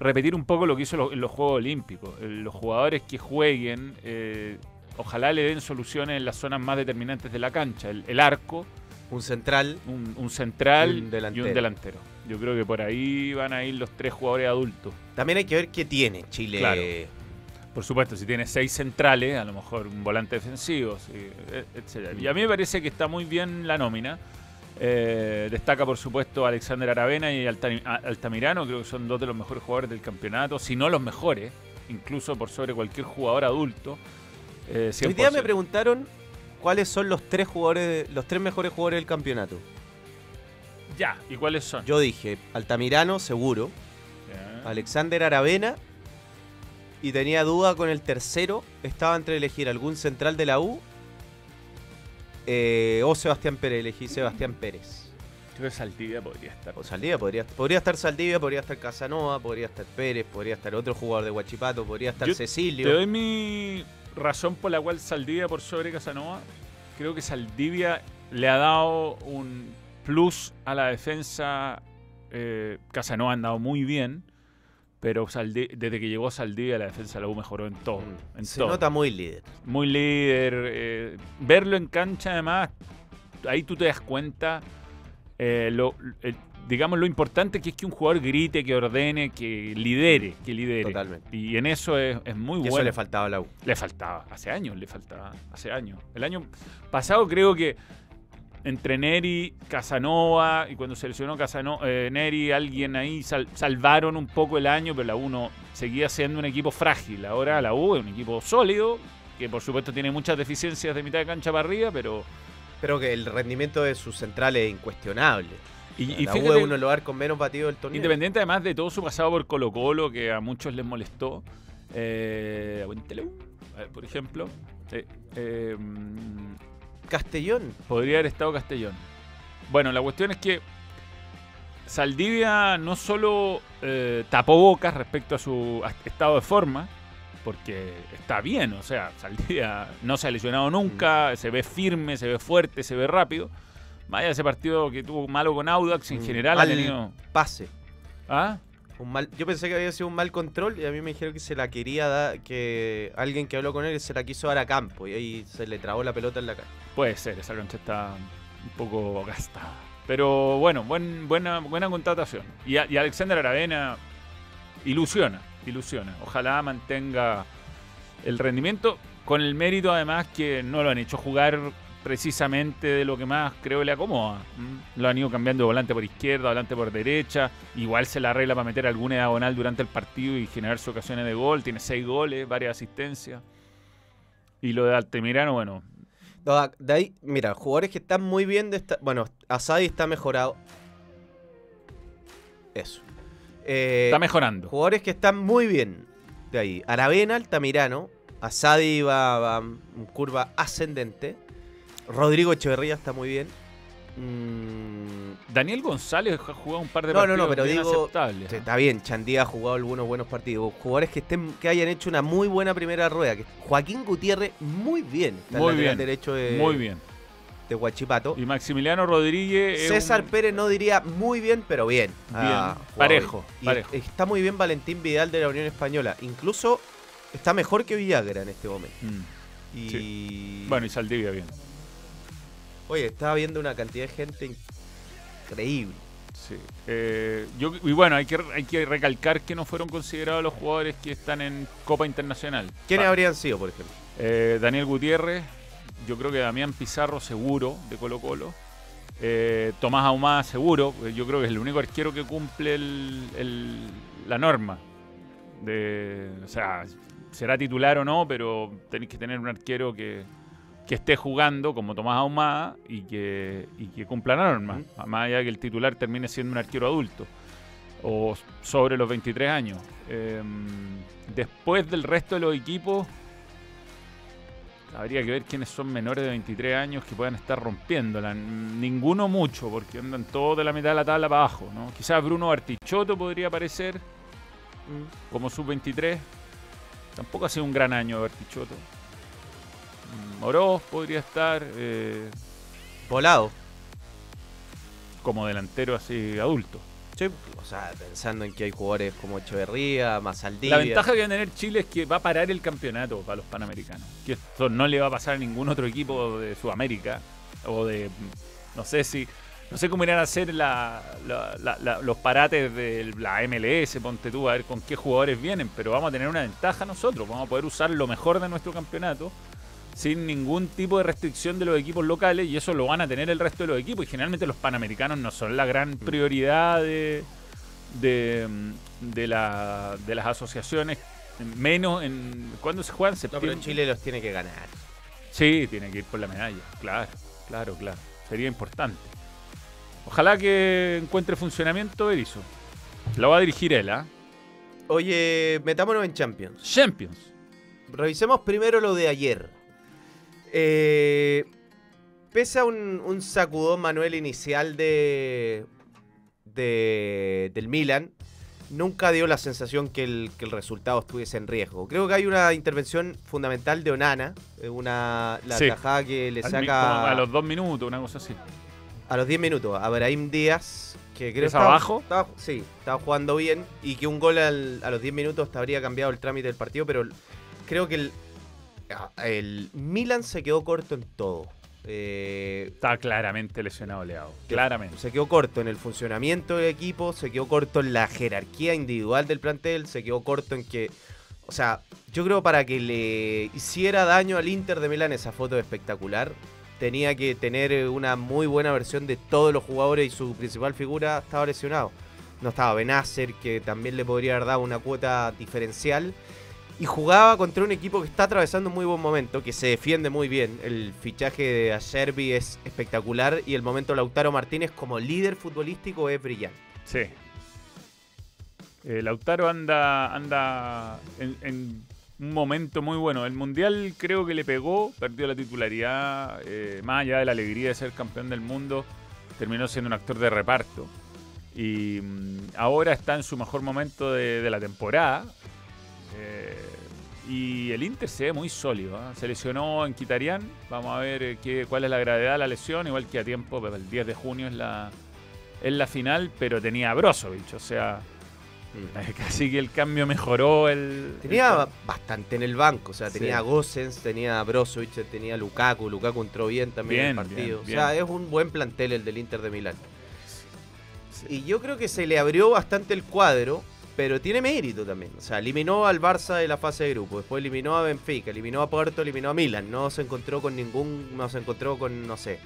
repetir un poco lo que hizo lo- en los Juegos Olímpicos. Eh, Los jugadores que jueguen, eh, ojalá le den soluciones en las zonas más determinantes de la cancha. El, el arco, Un central. un, un central Y un y delantero. un delantero. Yo creo que por ahí van a ir los tres jugadores adultos. También hay que ver qué tiene Chile. Claro. Por supuesto, si tiene seis centrales, a lo mejor un volante defensivo, e- etcétera. Y a mí me parece que está muy bien la nómina. Eh, destaca, por supuesto, Alexander Aravena y Altamirano, creo que son dos de los mejores jugadores del campeonato, si no los mejores, incluso por sobre cualquier jugador adulto. Eh, Hoy día 100%. me preguntaron cuáles son los tres jugadores, los tres mejores jugadores del campeonato. Ya, ¿y cuáles son? Yo dije Altamirano, seguro. Alexander Aravena. Y tenía duda con el tercero. Estaba entre elegir algún central de la U. eh, o Sebastián Pérez. Elegí Sebastián Pérez. Creo que Saldivia podría estar. O Saldivia, podría, podría estar Saldivia, podría estar Casanova, podría estar Pérez, podría estar otro jugador de Huachipato, podría estar Yo Cecilio. Te doy mi razón por la cual Saldivia por sobre Casanova. Creo que Saldivia le ha dado un plus a la defensa. Eh, Casanova ha andado muy bien, pero desde que llegó Saldivia la defensa de la U mejoró en todo. En Mm. Se todo. nota muy líder. Muy líder. eh, verlo en cancha además, ahí tú te das cuenta, eh, lo, eh, digamos, lo importante que es que un jugador grite, que ordene, que lidere, que lidere. Totalmente. Y en eso es, es muy Y bueno. eso le faltaba a la U. Le faltaba, hace años le faltaba, hace años. El año pasado creo que entre Neri, Casanova, y cuando se lesionó Casano, eh, Neri, alguien ahí sal- salvaron un poco el año, pero la U no, seguía siendo un equipo frágil. Ahora la U es un equipo sólido, que por supuesto tiene muchas deficiencias de mitad de cancha para arriba, pero... Pero que el rendimiento de sus centrales es incuestionable. Y, la y U es uno de los con menos batidos del torneo. independiente además de todo su pasado por Colo Colo, que a muchos les molestó, la eh, por ejemplo, eh, eh, Castellón. Podría haber estado Castellón. Bueno, la cuestión es que Saldivia no solo eh, tapó bocas respecto a su estado de forma, porque está bien, o sea, Saldivia no se ha lesionado nunca, se ve firme, se ve fuerte, se ve rápido. Vaya ese partido que tuvo malo con Audax, en Mm, general mal ha tenido... Pase. ¿Ah? Un mal, yo pensé que había sido un mal control y a mí me dijeron que se la quería dar, que alguien que habló con él se la quiso dar a campo y ahí se le trabó la pelota en la cara. Puede ser, esa cancha está un poco gastada. Pero bueno, buen, buena, buena contratación. Y, Alexander Aravena ilusiona, ilusiona. Ojalá mantenga el rendimiento con el mérito además que no lo han hecho jugar precisamente de lo que más creo le acomoda. Lo han ido cambiando de volante por izquierda, volante por derecha. Igual se la arregla para meter alguna diagonal durante el partido y generarse ocasiones de gol. Tiene seis goles, varias asistencias. Y lo de Altamirano, bueno, No, de ahí, mira, jugadores que están muy bien de esta. Bueno, Asadi está mejorado. Eso. Eh, está mejorando. Jugadores que están muy bien. De ahí. Aravena, Altamirano. Asadi va, va en curva ascendente. Rodrigo Echeverría está muy bien. Mm, Daniel González ha jugado un par de No, no, no, partidos pero bien digo, ¿eh? está bien, Chandía ha jugado algunos buenos partidos. Jugadores que estén, que hayan hecho una muy buena primera rueda. Que, Joaquín Gutiérrez, muy bien. Está Muy bien, derecho de, Muy bien. de Huachipato. Y Maximiliano Rodríguez. César un- Pérez no diría muy bien, pero bien. Bien, Ah, jugado parejo, bien. Y parejo. Está muy bien Valentín Vidal de la Unión Española. Incluso está mejor que Villagra en este momento. Mm. Y Bueno, y Saldivia bien. Oye, estaba viendo una cantidad de gente increíble. Sí. Eh, yo, y bueno, hay que, hay que recalcar que no fueron considerados los jugadores que están en Copa Internacional. ¿Quiénes Pa- habrían sido, por ejemplo? Eh, Daniel Gutiérrez, yo creo que Damián Pizarro seguro de Colo Colo. Eh, Tomás Ahumada seguro, yo creo que es el único arquero que cumple el- el- la norma. De, o sea, será titular o no, pero tenéis que tener un arquero que, que esté jugando como Tomás Ahumada y que, y que cumpla la norma. Más allá de que el titular termine siendo un arquero adulto o sobre los 23 años. Eh, después del resto de los equipos, habría que ver quiénes son menores de 23 años que puedan estar rompiéndola. Ninguno mucho, porque andan todos de la mitad de la tabla para abajo. ¿no? Quizás Bruno Bartichotto podría aparecer como sub-23. Tampoco ha sido un gran año Bartichotto. Mm, Oroz podría estar eh, Volado. como delantero así adulto. Sí, o sea, pensando en que hay jugadores como Echeverría, Masaldivia. La ventaja que va a tener Chile es que va a parar el campeonato para los panamericanos. Que esto no le va a pasar a ningún otro equipo de Sudamérica. O de. No sé si. No sé cómo irán a hacer la- la- la- la- los parates de la MLS, ponte tú, a ver con qué jugadores vienen. Pero vamos a tener una ventaja nosotros. Vamos a poder usar lo mejor de nuestro campeonato sin ningún tipo de restricción de los equipos locales. Y eso lo van a tener el resto de los equipos. Y generalmente los panamericanos no son la gran prioridad de, de, mm, de, la, de las asociaciones, menos en... ¿Cuándo se juegan? No, ¿Septiembre? pero Chile los tiene que ganar. Sí, tiene que ir por la medalla, claro, claro, claro. Sería importante. Ojalá que encuentre funcionamiento Berizzo. Lo va a dirigir él, ¿ah? Oye, metámonos en Champions. Champions. Revisemos primero lo de ayer. Eh, pese a un, un sacudón Manuel inicial de, de- del Milan, nunca dio la sensación que el, que el resultado estuviese en riesgo. Creo que hay una intervención fundamental de Onana, eh, una, la Sí. tajada que le Al saca a los dos minutos, una cosa así. a los 10 minutos a Brahim Díaz, que creo ¿Es estaba- abajo? estaba- sí, estaba jugando bien y que un gol al- a los 10 minutos te habría cambiado el trámite del partido, pero creo que el, el Milan se quedó corto en todo. Eh, Está claramente lesionado Leao. Claramente. se quedó corto en el funcionamiento del equipo, se quedó corto en la jerarquía individual del plantel, se quedó corto en que, o sea, yo creo para que le hiciera daño al Inter de Milán esa foto espectacular, tenía que tener una muy buena versión de todos los jugadores y su principal figura estaba lesionado. No estaba Benacer, que también le podría haber dado una cuota diferencial. Y jugaba contra un equipo que está atravesando un muy buen momento, que se defiende muy bien. El fichaje de Acerbi es espectacular y el momento de Lautaro Martínez como líder futbolístico es brillante. Sí. Eh, Lautaro anda, anda en, un momento muy bueno. El Mundial creo que le pegó, perdió la titularidad, eh, más allá de la alegría de ser campeón del mundo, terminó siendo un actor de reparto. Y mm, ahora está en su mejor momento de la temporada. Eh, y el Inter se ve muy sólido. ¿ah? Se lesionó en Quitarián. Vamos a ver eh, qué, cuál es la gravedad de la lesión. Igual que a tiempo, pero el 10 de junio es la, es la final, pero tenía a Brozovic. O sea, <laughs> Casi que el cambio mejoró el. Tenía el- bastante en el banco, o sea, Sí. tenía Gosens, tenía Brozovic, tenía Lukaku, Lukaku entró bien también en el partido. bien, O sea, es un buen plantel el del Inter de Milán. Sí. Y yo creo que se le abrió bastante el cuadro, pero tiene mérito también. O sea, eliminó al Barça de la fase de grupo, después eliminó a Benfica, eliminó a Porto, eliminó a Milan. No se encontró con ningún, no se encontró con, no sé,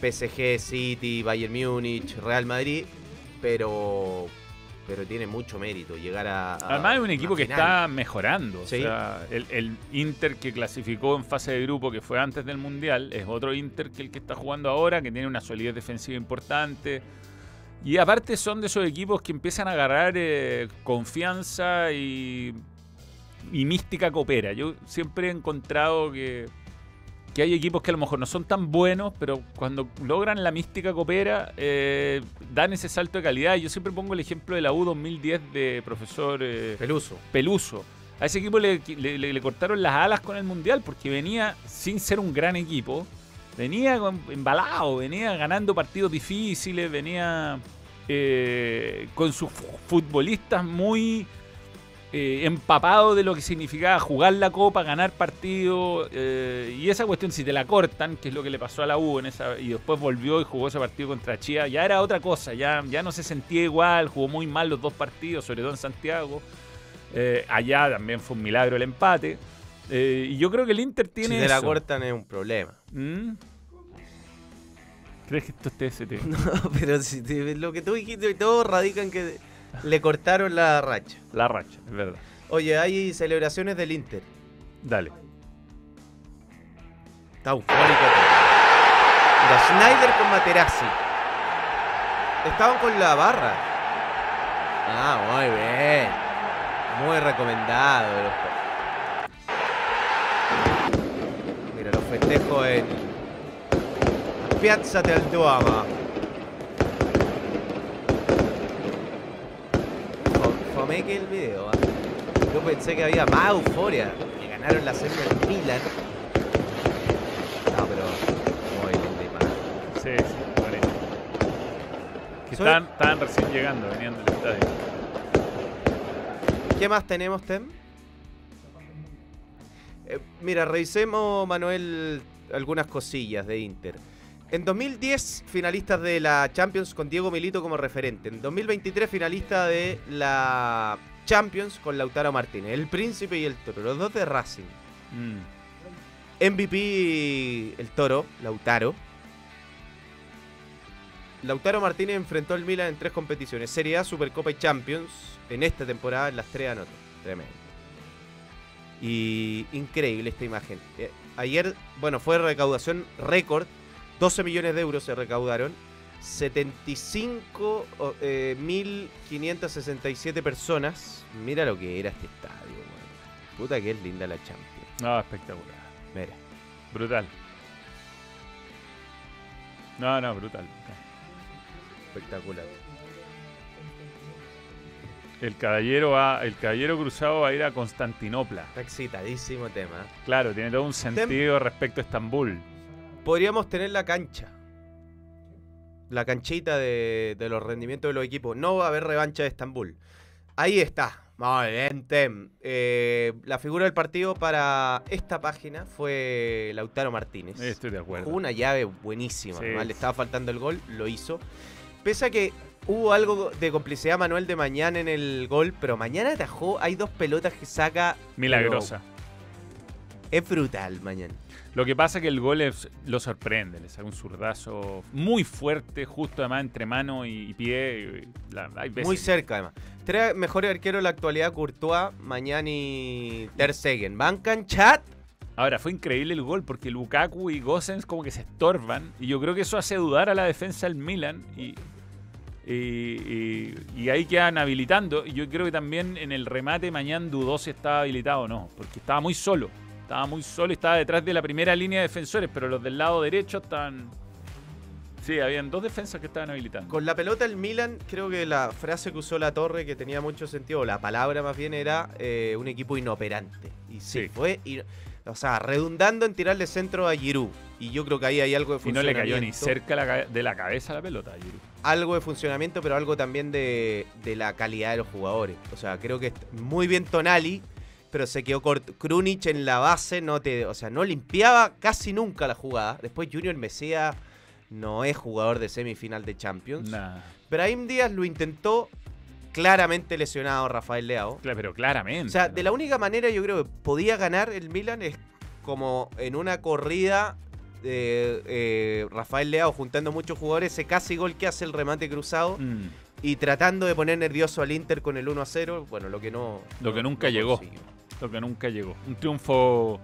PSG, City, Bayern Múnich, Real Madrid, pero pero tiene mucho mérito llegar a, a Además es un equipo que final. está mejorando. O sea, el, el Inter que clasificó en fase de grupo, que fue antes del Mundial, es otro Inter que el que está jugando ahora, que tiene una solidez defensiva importante. Y aparte son de esos equipos que empiezan a agarrar eh, confianza y, y mística coopera. Yo siempre he encontrado que, que hay equipos que a lo mejor no son tan buenos, pero cuando logran la mística coopera, eh, dan ese salto de calidad. Yo siempre pongo el ejemplo de la U 2010 de profesor eh, Peluso. Peluso. A ese equipo le, le- le- le cortaron las alas con el Mundial porque venía sin ser un gran equipo. Venía embalado, venía ganando partidos difíciles, venía eh, con sus fu- futbolistas muy eh, empapados de lo que significaba jugar la copa, ganar partidos. eh, y esa cuestión, si te la cortan, que es lo que le pasó a la U en esa, y después volvió y jugó ese partido contra Chía, ya era otra cosa, ya, ya no se sentía igual, jugó muy mal los dos partidos, sobre todo en Santiago. Eh, allá también fue un milagro el empate. Eh, y yo creo que el Inter tiene si te la eso. cortan es un problema. ¿Mm? ¿Crees que esto esté TST? <laughs> No, pero si te- lo que tú dijiste, todo radica en que le cortaron la racha. La racha, es verdad. Oye, hay celebraciones del Inter. Dale. Está eufórico. Mira, Schneider con Materazzi. Estaban con la barra. Ah, muy bien. Muy recomendado. Festejos en Piazza del Duomo. Fo- Fomé que el video. ¿ah? Yo pensé que había más euforia. Que ganaron la serie del Milan. No, pero muy linda imagen. Sí, sí, bonito. Que estaban, estaban recién llegando, venían del estadio. ¿Qué más tenemos, Tem? Mira, revisemos, Manuel, algunas cosillas de Inter. En 2010, finalistas de la Champions con Diego Milito como referente. En 2023, finalista de la Champions con Lautaro Martínez. El Príncipe y el Toro, los dos de Racing. Mm. MVP el Toro, Lautaro. Lautaro Martínez enfrentó al Milan en tres competiciones: Serie A, Supercopa y Champions. En esta temporada, en las tres anotó. Tremendo. Y increíble esta imagen. Eh, ayer, bueno, fue recaudación récord. 12 millones de euros se recaudaron. 75.567 personas. Mira lo que era este estadio. Puta que es linda la Champions. No, espectacular. Mira. Brutal. No, no, brutal. Espectacular. El caballero va, el caballero cruzado va a ir a Constantinopla. Está excitadísimo tema. Claro, tiene todo un sentido respecto a Estambul. Podríamos tener la cancha. La canchita de, de los rendimientos de los equipos. No va a haber revancha de Estambul. Ahí está. Muy bien, Tem. Eh, la figura del partido para esta página fue Lautaro Martínez. Estoy de acuerdo. Jugó una llave buenísima. Sí. le estaba faltando el gol, lo hizo. Pese a que hubo algo de complicidad Manuel de mañana en el gol, pero mañana atajó. Hay dos pelotas que saca. Milagrosa. pero Es brutal mañana. Lo que pasa es que el gol es- lo sorprende, le saca un zurdazo muy fuerte, justo además entre mano y, y pie. y la- hay veces Muy cerca, además. Tres mejores arqueros de la actualidad: Courtois, Mañana y Ter Stegen. ¿Bancan chat? Ahora, fue increíble el gol porque Lukaku y Gosens como que se estorban y yo creo que eso hace dudar a la defensa del Milan y, y, y- y ahí quedan habilitando. Y yo creo que también en el remate mañana dudó si estaba habilitado o no, porque estaba muy solo. Estaba muy solo y estaba detrás de la primera línea de defensores, pero los del lado derecho estaban... Sí, habían dos defensas que estaban habilitando. Con la pelota el Milan, creo que la frase que usó la torre, que tenía mucho sentido, o la palabra más bien, era eh, un equipo inoperante. Y sí, Sí. fue. ino- o sea, redundando en tirarle centro a Giroud. Y yo creo que ahí hay algo de Y no le cayó ni funcionamiento. cerca de la cabeza la pelota, Giroud. Algo de funcionamiento, pero algo también de, de la calidad de los jugadores. O sea, creo que muy bien Tonali, pero se quedó corto. Krunic en la base, no te, o sea, no limpiaba casi nunca la jugada. Después Junior Mesía no es jugador de semifinal de Champions. Nah, Brahim Díaz lo intentó, claramente lesionado Rafael Leao. cla- pero claramente. O sea, ¿no? de la única manera yo creo que podía ganar el Milan es como en una corrida eh, Rafael Leao juntando muchos jugadores, ese casi gol que hace el remate cruzado Mm. y tratando de poner nervioso al Inter con el 1 a 0, bueno, lo que no... Lo que nunca no llegó. consiguió. lo que nunca llegó. Un triunfo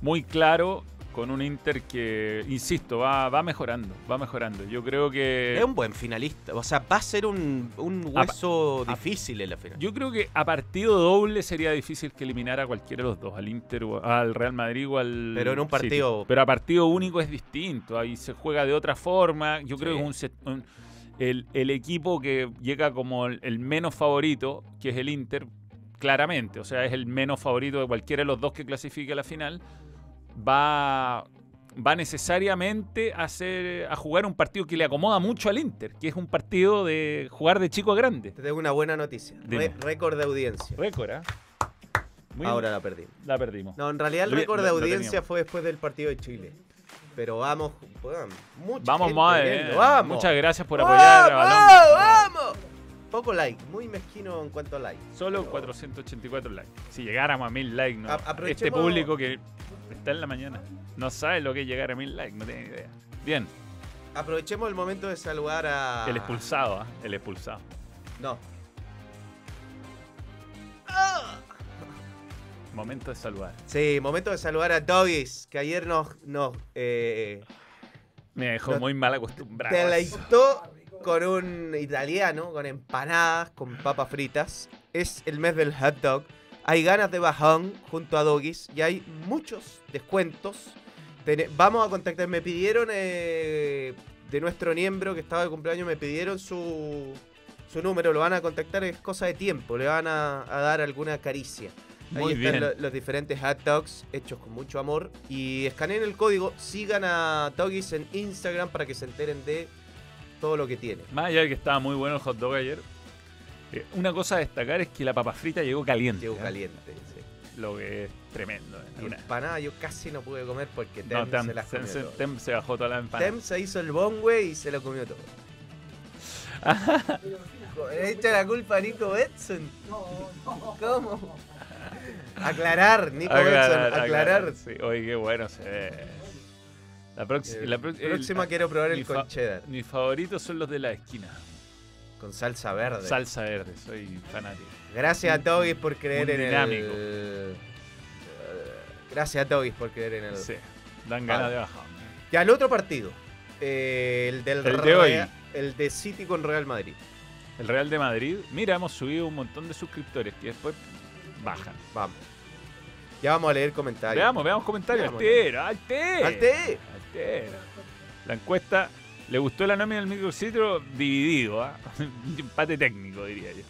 muy claro con un Inter que, insisto, va, va mejorando, va mejorando. Yo creo que... Es un buen finalista, o sea, va a ser un, un hueso a- difícil en la final. Yo creo que a partido doble sería difícil que eliminara a cualquiera de los dos, al Inter, o al Real Madrid o al. Pero en un City. partido- Pero a partido único es distinto, ahí se juega de otra forma. Yo creo Sí. que es un- el, el equipo que llega como el, el menos favorito, que es el Inter, claramente, o sea, es el menos favorito de cualquiera de los dos que clasifique a la final, va. Va necesariamente a, hacer, a jugar un partido que le acomoda mucho al Inter, que es un partido de jugar de chico a grande. Te tengo una buena noticia. Re- récord de audiencia. Récord, ¿ah? Muy- Ahora la perdimos. La perdimos. No, en realidad el récord de audiencia fue después del partido de Chile. Pero vamos, mucha Vamos, madre. eh. vamos. Muchas gracias por apoyar. ¡Vamos! ¡Vamos! Poco like, muy mezquino en cuanto a like. Solo 484 likes. Si llegáramos a 1000 likes, no. Este público que está en la mañana no sabe lo que es llegar a 1000 likes, no tiene idea. Bien, Aprovechemos el momento de saludar a. el expulsado, ¿ah? el expulsado. No. Momento de saludar. Sí, momento de saludar a Doggies, que ayer nos, nos eh, Me dejó muy mal acostumbrado. deleitó con un italiano, con empanadas, con papas fritas. Es el mes del hot dog. Hay ganas de bajón junto a Doggies y hay muchos descuentos. Vamos a contactar, me pidieron eh, de nuestro miembro que estaba de cumpleaños, me pidieron su, su número, lo van a contactar, es cosa de tiempo, le van a, a dar alguna caricia. Ahí Muy están bien. lo- los diferentes hot dogs hechos con mucho amor. Y escaneen el código, sigan a Doggies en Instagram para que se enteren de todo lo que tiene. Más allá de que estaba muy bueno el hot dog ayer. Eh, una cosa a destacar es que la papa frita llegó caliente. Llegó ¿ah? caliente. sí. Lo que es tremendo. ¿eh? Una- empanada yo casi no pude comer porque Tem No, Tem, se las Tem- comió se, todo. Tem se bajó toda la empanada. Tem se hizo el bongüe y se lo comió todo. <laughs> Le echa la culpa a Nico Betson. ¿Cómo? Aclarar, Nico Betson, aclarar. Sí, oye, qué bueno se ve. La, Eh, la el- próxima quiero probar el fa- con cheddar. Mis favoritos son los de la esquina. Con salsa verde. Salsa verde, soy fanático. Gracias a Togis por creer en dinámico. el. Eh, Gracias a Togis por creer en el. Sí, dan ganas Vale. de bajar. Ya el otro partido. eh, el del El de hoy. El de City con Real Madrid. El Real de Madrid, mira, hemos subido un montón de suscriptores que después bajan. Vamos. Ya vamos a leer comentarios. Veamos, veamos comentarios. Veamos. Altero, altero. Alte. Altero. La encuesta, ¿le gustó la nómina del microcitro? Dividido. Un <laughs> empate técnico, diría yo.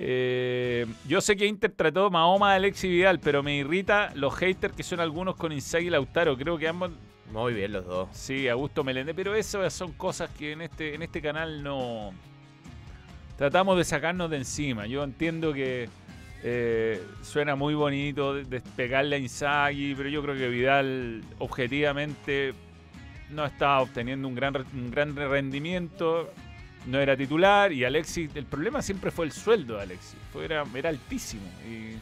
Eh, yo sé que Inter trató Mahoma a Alexis Vidal, pero me irrita los haters que son algunos con Inzaghi y Lautaro. Creo que ambos Muy bien los dos. Sí, Augusto Melende, pero eso son cosas que en este, en este canal no tratamos de sacarnos de encima. Yo entiendo que eh, suena muy bonito de- despegarle a Inzaghi, pero yo creo que Vidal objetivamente no estaba obteniendo un gran, un gran rendimiento, no era titular y Alexis, el problema siempre fue el sueldo de Alexis, fue, era, era altísimo. Y,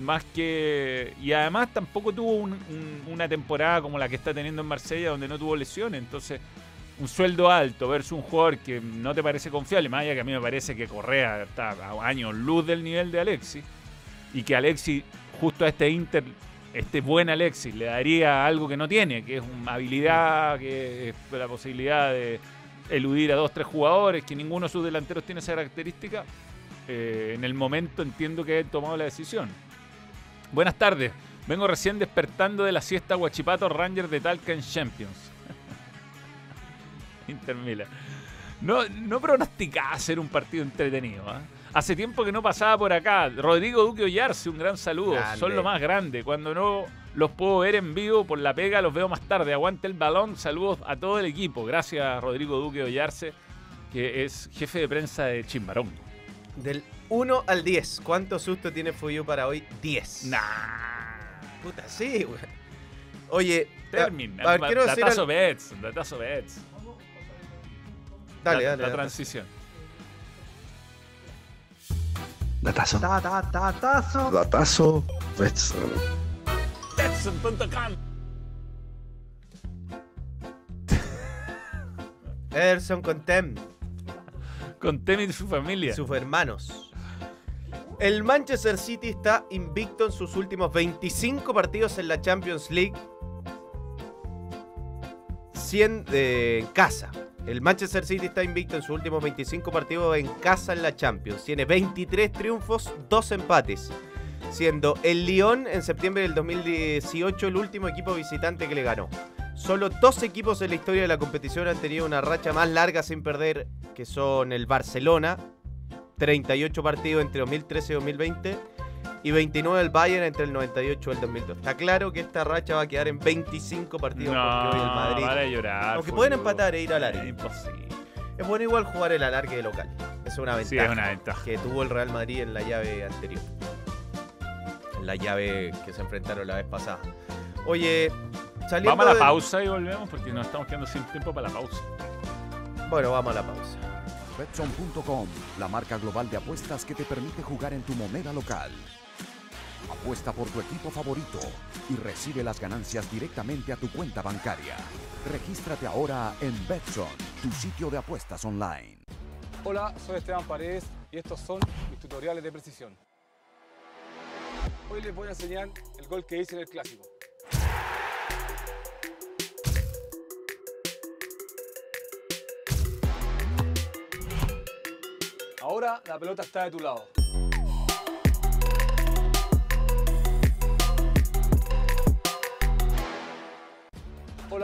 más que. Y además tampoco tuvo un- un- una temporada como la que está teniendo en Marsella, donde no tuvo lesiones. Entonces, un sueldo alto versus un jugador que no te parece confiable, más allá que a mí me parece que Correa está a años luz del nivel de Alexis. Y que Alexis, justo a este Inter, este buen Alexis, le daría algo que no tiene, que es una habilidad, que es la posibilidad de eludir a dos, tres jugadores, que ninguno de sus delanteros tiene esa característica. eh, en el momento entiendo que he tomado la decisión. Buenas tardes. Vengo recién despertando de la siesta Guachipato Rangers de Talca en Champions. <laughs> Inter Milan. No, no pronosticaba ser un partido entretenido. ¿ah? Hace tiempo que no pasaba por acá. Rodrigo Duque Ollarse, un gran saludo. Grande. Son lo más grande. Cuando no los puedo ver en vivo por la pega, los veo más tarde. Aguante el balón. Saludos a todo el equipo. Gracias, Rodrigo Duque Ollarse. que es jefe de prensa de Chimbarón. Del 1 al 10, ¿cuánto susto tiene Fuyu para hoy? 10. Nah. Puta, sí, weón. Oye, Termina. Datazo al- bets. Datazo bets. Dale, la, dale. La dale. Datazo. Ta, ta, ta, tazo. Datazo. Betson. Betson.com. <laughs> Ederson con Tem Con Temi y su familia. sus hermanos. El Manchester City está invicto en sus últimos 25 partidos en la Champions League. 100 de en casa. El Manchester City está invicto en sus últimos 25 partidos en casa en la Champions. Tiene 23 triunfos, 2 empates. Siendo el Lyon en septiembre del 2018 el último equipo visitante que le ganó. Solo dos equipos en la historia de la competición han tenido una racha más larga sin perder, que son el Barcelona, 38 partidos entre 2013 y 2020, y 29 el Bayern entre el 98 y el 2002. Está claro que esta racha va a quedar en 25 partidos porque hoy el Madrid... vale llorar. Aunque pueden empatar e ir al Es área. imposible. Es bueno igual jugar el alargue de local. Es una ventaja Sí, es una ventaja. que tuvo el Real Madrid en la llave anterior. En la llave que se enfrentaron la vez pasada. Oye, saliendo Vamos a la de- pausa y volvemos porque nos estamos quedando sin tiempo para la pausa. Bueno, vamos a la pausa. Betson.com, la marca global de apuestas que te permite jugar en tu moneda local. Apuesta por tu equipo favorito y recibe las ganancias directamente a tu cuenta bancaria. Regístrate ahora en Betson, tu sitio de apuestas online. Hola, soy Esteban Paredes y estos son mis tutoriales de precisión. Hoy les voy a enseñar el gol que hice en el clásico. Ahora la pelota está de tu lado.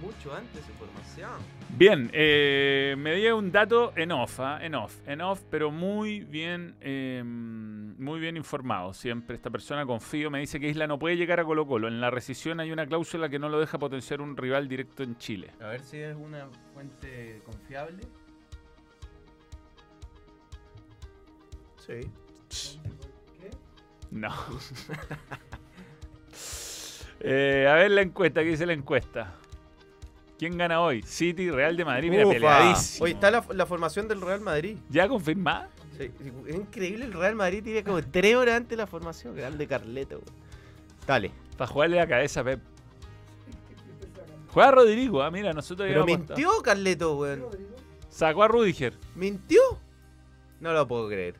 Mucho antes información. Bien, eh, me dio un dato en off, ¿ah? en off, en off, pero muy bien, eh, muy bien informado. Siempre esta persona confío me dice que Isla no puede llegar a Colo Colo. En la rescisión hay una cláusula que no lo deja potenciar un rival directo en Chile. A ver si es una fuente confiable. Sí. No. <laughs> Eh, a ver la encuesta, ¿qué dice la encuesta? ¿Quién gana hoy? City, Real de Madrid, mira, Ufa. peleadísimo. Hoy está la, la formación del Real Madrid. ¿Ya confirmada? Sí, es increíble, el Real Madrid tiene como tres horas antes de la formación. Grande Carleto. weón. Dale. Para jugarle la cabeza a Pep. Juega Rodrigo, ah, mira, nosotros Pero mintió Carleto, weón. Sacó a Rudiger. ¿Mintió? No lo puedo creer.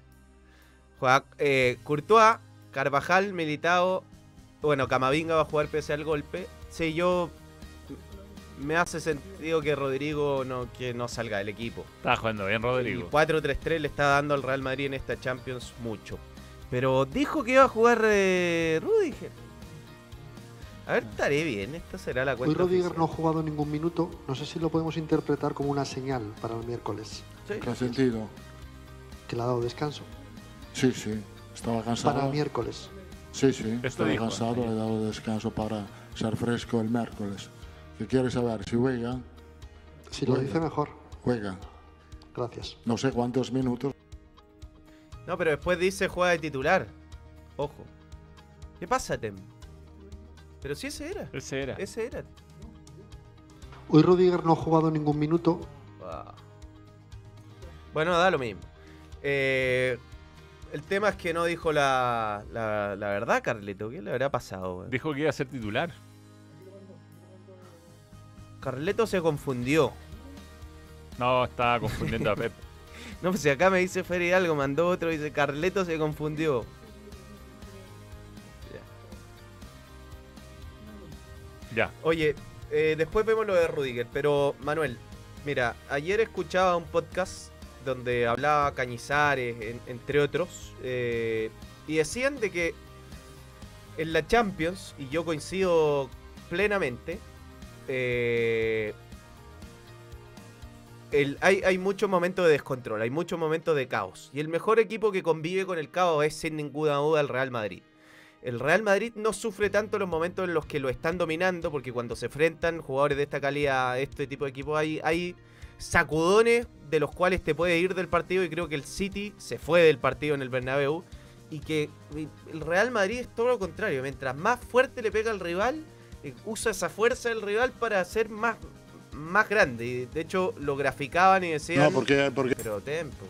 Juega eh, Courtois, Carvajal, Militao. Bueno, Camavinga va a jugar pese al golpe. Sí, yo. Me hace sentido que Rodrigo no, que no salga del equipo. Está jugando bien El Rodrigo. 4-3-3 le está dando al Real Madrid en esta Champions mucho. Pero dijo que iba a jugar eh, Rudiger. A ver, estaré bien. Esta será la Hoy cuenta. Rudiger oficial. no ha jugado ningún minuto. No sé si lo podemos interpretar como una señal para el miércoles. Sí. ¿Qué sentido? Que le ha dado descanso. Sí, sí. Estaba Para el cansado. miércoles. Sí, sí. Esto Estaba dijo, cansado, le he dado descanso para ser fresco el miércoles. ¿Qué quieres saber? Si juega, Si lo dice mejor. juega. Gracias. No sé cuántos minutos. No, pero después dice juega de titular. Ojo. ¿Qué pasa, Tem? Pero si ese era. Ese era. Ese era. Hoy Rudiger no ha jugado ningún minuto. Bueno, da lo mismo. Eh, el tema es que no dijo la, la, la verdad, Carleto. ¿Qué le habrá pasado? Dijo que iba a ser titular. Carleto se confundió. No, estaba confundiendo a Pep. <laughs> No, pues si acá me dice Fer algo, mandó otro, dice Carleto se confundió. Ya. Oye, eh, después vemos lo de Rudiger, pero Manuel, mira, ayer escuchaba un podcast donde hablaba Cañizares, en- entre otros, eh, y decían de que en la Champions, y yo coincido plenamente, eh, hay, muchos momentos de descontrol, hay muchos momentos de caos, y el mejor equipo que convive con el caos es sin ninguna duda el Real Madrid. El Real Madrid no sufre tanto los momentos en los que lo están dominando, porque cuando se enfrentan jugadores de esta calidad a este tipo de equipos, hay, sacudones de los cuales te puede ir del partido y creo que el City se fue del partido en el Bernabéu y que el Real Madrid es todo lo contrario, mientras más fuerte le pega al rival, usa esa fuerza del rival para ser más, más grande. Y de hecho lo graficaban y decían... No, porque, porque Pero tempo.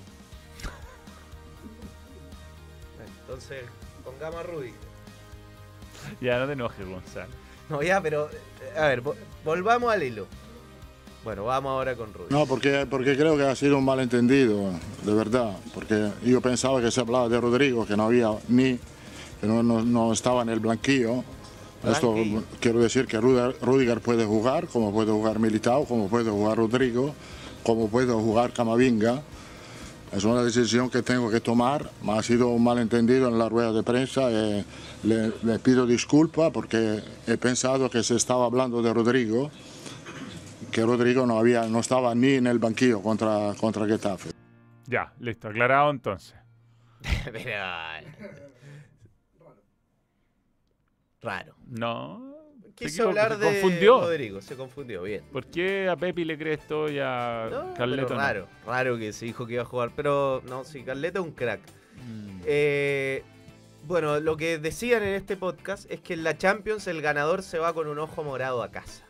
Entonces, pongamos a Rudy. Ya no te enojes, Gonzalo. No, ya, pero. eh, A ver, vo- volvamos al hilo. Bueno, vamos ahora con Rudy. No, porque, porque creo que ha sido un malentendido, de verdad. Porque yo pensaba que se hablaba de Rodrigo, que no había ni, que no, no- no estaba en el blanquillo. Esto quiero decir que Rudiger, puede jugar, como puede jugar Militao, como puede jugar Rodrigo, como puede jugar Camavinga. Es una decisión que tengo que tomar. Ha sido un malentendido en la rueda de prensa. eh, le, le pido disculpas porque he pensado que se estaba hablando de Rodrigo que Rodrigo no, había, no estaba ni en el banquillo contra, contra Getafe. Ya, listo, aclarado entonces. <laughs> Pero, Raro. No. se Quiso hablar se de confundió. Rodrigo, se confundió, bien. ¿Por qué a Pepi le crees esto y a No, Carleto pero no? raro, raro que se dijo que iba a jugar, pero no, sí, Carleto es un crack. Mm. Eh, bueno, lo que decían en este podcast es que en la Champions el ganador se va con un ojo morado a casa.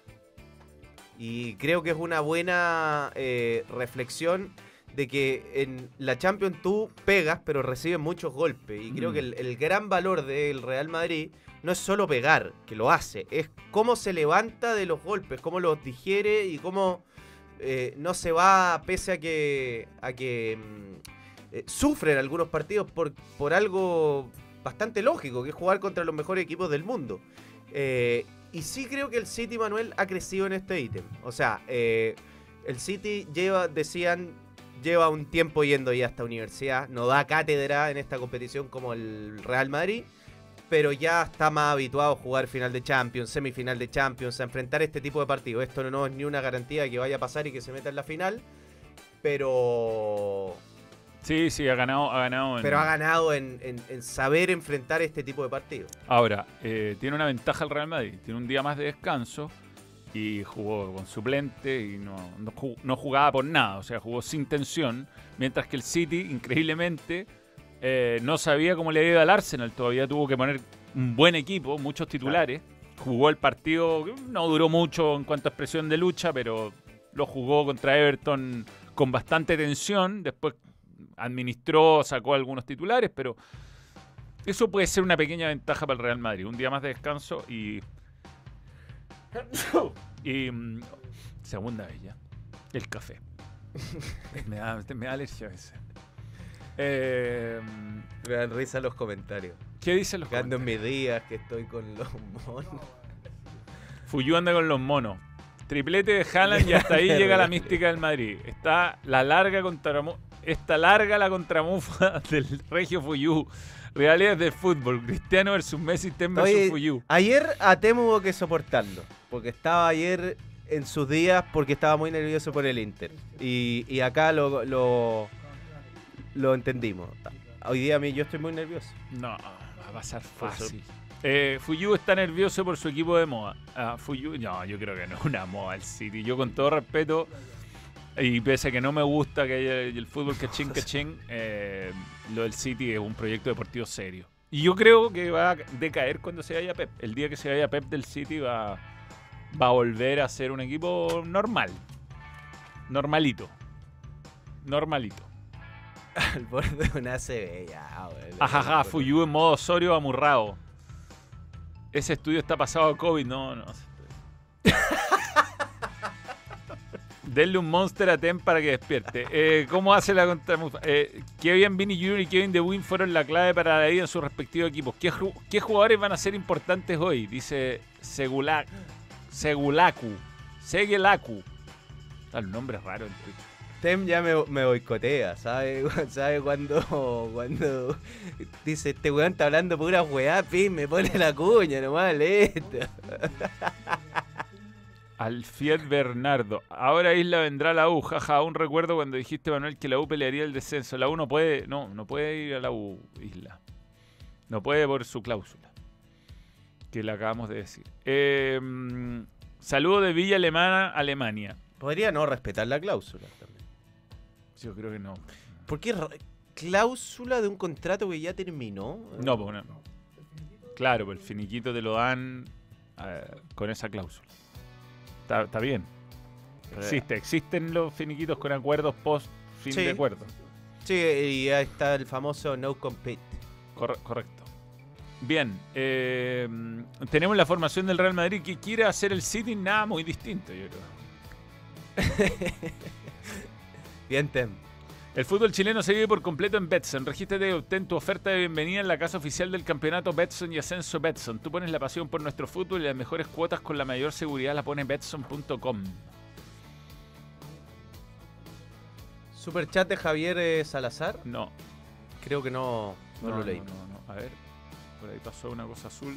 Y creo que es una buena eh, reflexión de que en la Champions tú pegas, pero recibes muchos golpes. Y creo Mm. que el, el gran valor del Real Madrid no es solo pegar, que lo hace, es cómo se levanta de los golpes, cómo los digiere y cómo eh, no se va pese a que, a que mm, eh, sufren algunos partidos por, por algo bastante lógico, que es jugar contra los mejores equipos del mundo. Eh, y sí creo que el City, Manuel, ha crecido en este ítem. O sea, el City lleva, decían, lleva un tiempo yendo ya a esta universidad, no da cátedra en esta competición como el Real Madrid, pero ya está más habituado a jugar final de Champions, semifinal de Champions, a enfrentar este tipo de partidos. Esto no es ni una garantía de que vaya a pasar y que se meta en la final, pero Sí, sí, ha ganado, ha ganado. en- pero ha ganado en, en- en saber enfrentar este tipo de partidos. Ahora, eh, tiene una ventaja el Real Madrid. Tiene un día más de descanso y jugó con suplente y no, no, ju- no jugaba por nada. O sea, jugó sin tensión. Mientras que el City, <laughs> increíblemente, eh, no sabía cómo le ido al Arsenal. Todavía tuvo que poner un buen equipo, muchos titulares. Jugó el partido, no duró mucho en cuanto a expresión de lucha, pero lo jugó contra Everton con bastante tensión. Después administró, sacó algunos titulares, pero eso puede ser una pequeña ventaja para el Real Madrid. Un día más de descanso y. y. mm, segunda vez ya. El café. me, da, me da alergia a veces. Eh, Me dan risa los comentarios. ¿Qué dicen los Que ando en comentarios? mis días, que estoy con los monos. Fuyu anda con los monos. Triplete de Haaland y hasta ahí <laughs> llega la mística del Madrid. Está la larga contramu Está larga la contramufa <laughs> del Regio Fuyu. Realidades del fútbol. Cristiano versus Messi, Tem versus Fuyu. Ayer a Temu hubo que soportarlo. Porque estaba ayer en sus días porque estaba muy nervioso por el Inter. Y, y acá lo, lo, lo entendimos. Hoy día a mí yo estoy muy nervioso. No, va a pasar fácil. Eh, Fuyu está nervioso por su equipo de moda. Ah, Fuyu, no, yo creo que no es una moda el City. Yo con todo respeto, y pese a que no me gusta que haya el fútbol cachín cachín, eh, lo del City es un proyecto deportivo serio. Y yo creo que va a decaer cuando se vaya Pep. El día que se vaya Pep del City va, va a volver a ser un equipo normal. Normalito. Normalito. <laughs> Al borde de una ACB ya, weón. Ajaja, Fuyu en modo Osorio amurrado. Ese estudio está pasado a COVID, no, no. <laughs> Denle un monster a Tem para que despierte. Eh, ¿Cómo hace la contra eh, Kevin Vinny Jr. y Kevin De Bruyne fueron la clave para la ida en sus respectivos equipos. ¿Qué, ju- qué jugadores van a ser importantes hoy? Dice Segula, Segulaku. Segelaku. Está el nombre raro en Twitch. Tem ya me, me boicotea, ¿sabe? <laughs> ¿Sabe cuando, cuando dice este weón está hablando pura weá, pim, me pone la cuña nomás, listo. <laughs> Alfied Bernardo. Ahora Isla vendrá a la U. Jaja, aún recuerdo cuando dijiste, Manuel, que la U pelearía el descenso. La U no puede, no, no puede ir a la U, Isla. No puede por su cláusula. Que le acabamos de decir. Eh, mm, saludo de Villa Alemana, Alemania. Podría no respetar la cláusula también. Yo creo que no. ¿Por qué cláusula de un contrato que ya terminó? No, pues no. Claro, pues el finiquito te lo dan eh, con esa cláusula. Está, está bien. Existe, existen los finiquitos con acuerdos post fin Sí. de acuerdo. Sí, y ahí está el famoso no compete. Corre- correcto. Bien, eh, tenemos la formación del Real Madrid que quiere hacer el City nada muy distinto, yo creo. <laughs> Bien, Tem. El fútbol chileno se vive por completo en Betson. Regístrate y obtén tu oferta de bienvenida en la casa oficial del campeonato Betson y Ascenso Betson. Tú pones la pasión por nuestro fútbol y las mejores cuotas con la mayor seguridad la pone Betson.com. Super chat de Javier eh, Salazar. No, Creo que no, no, lo leí. No, no. A ver, por ahí pasó una cosa azul.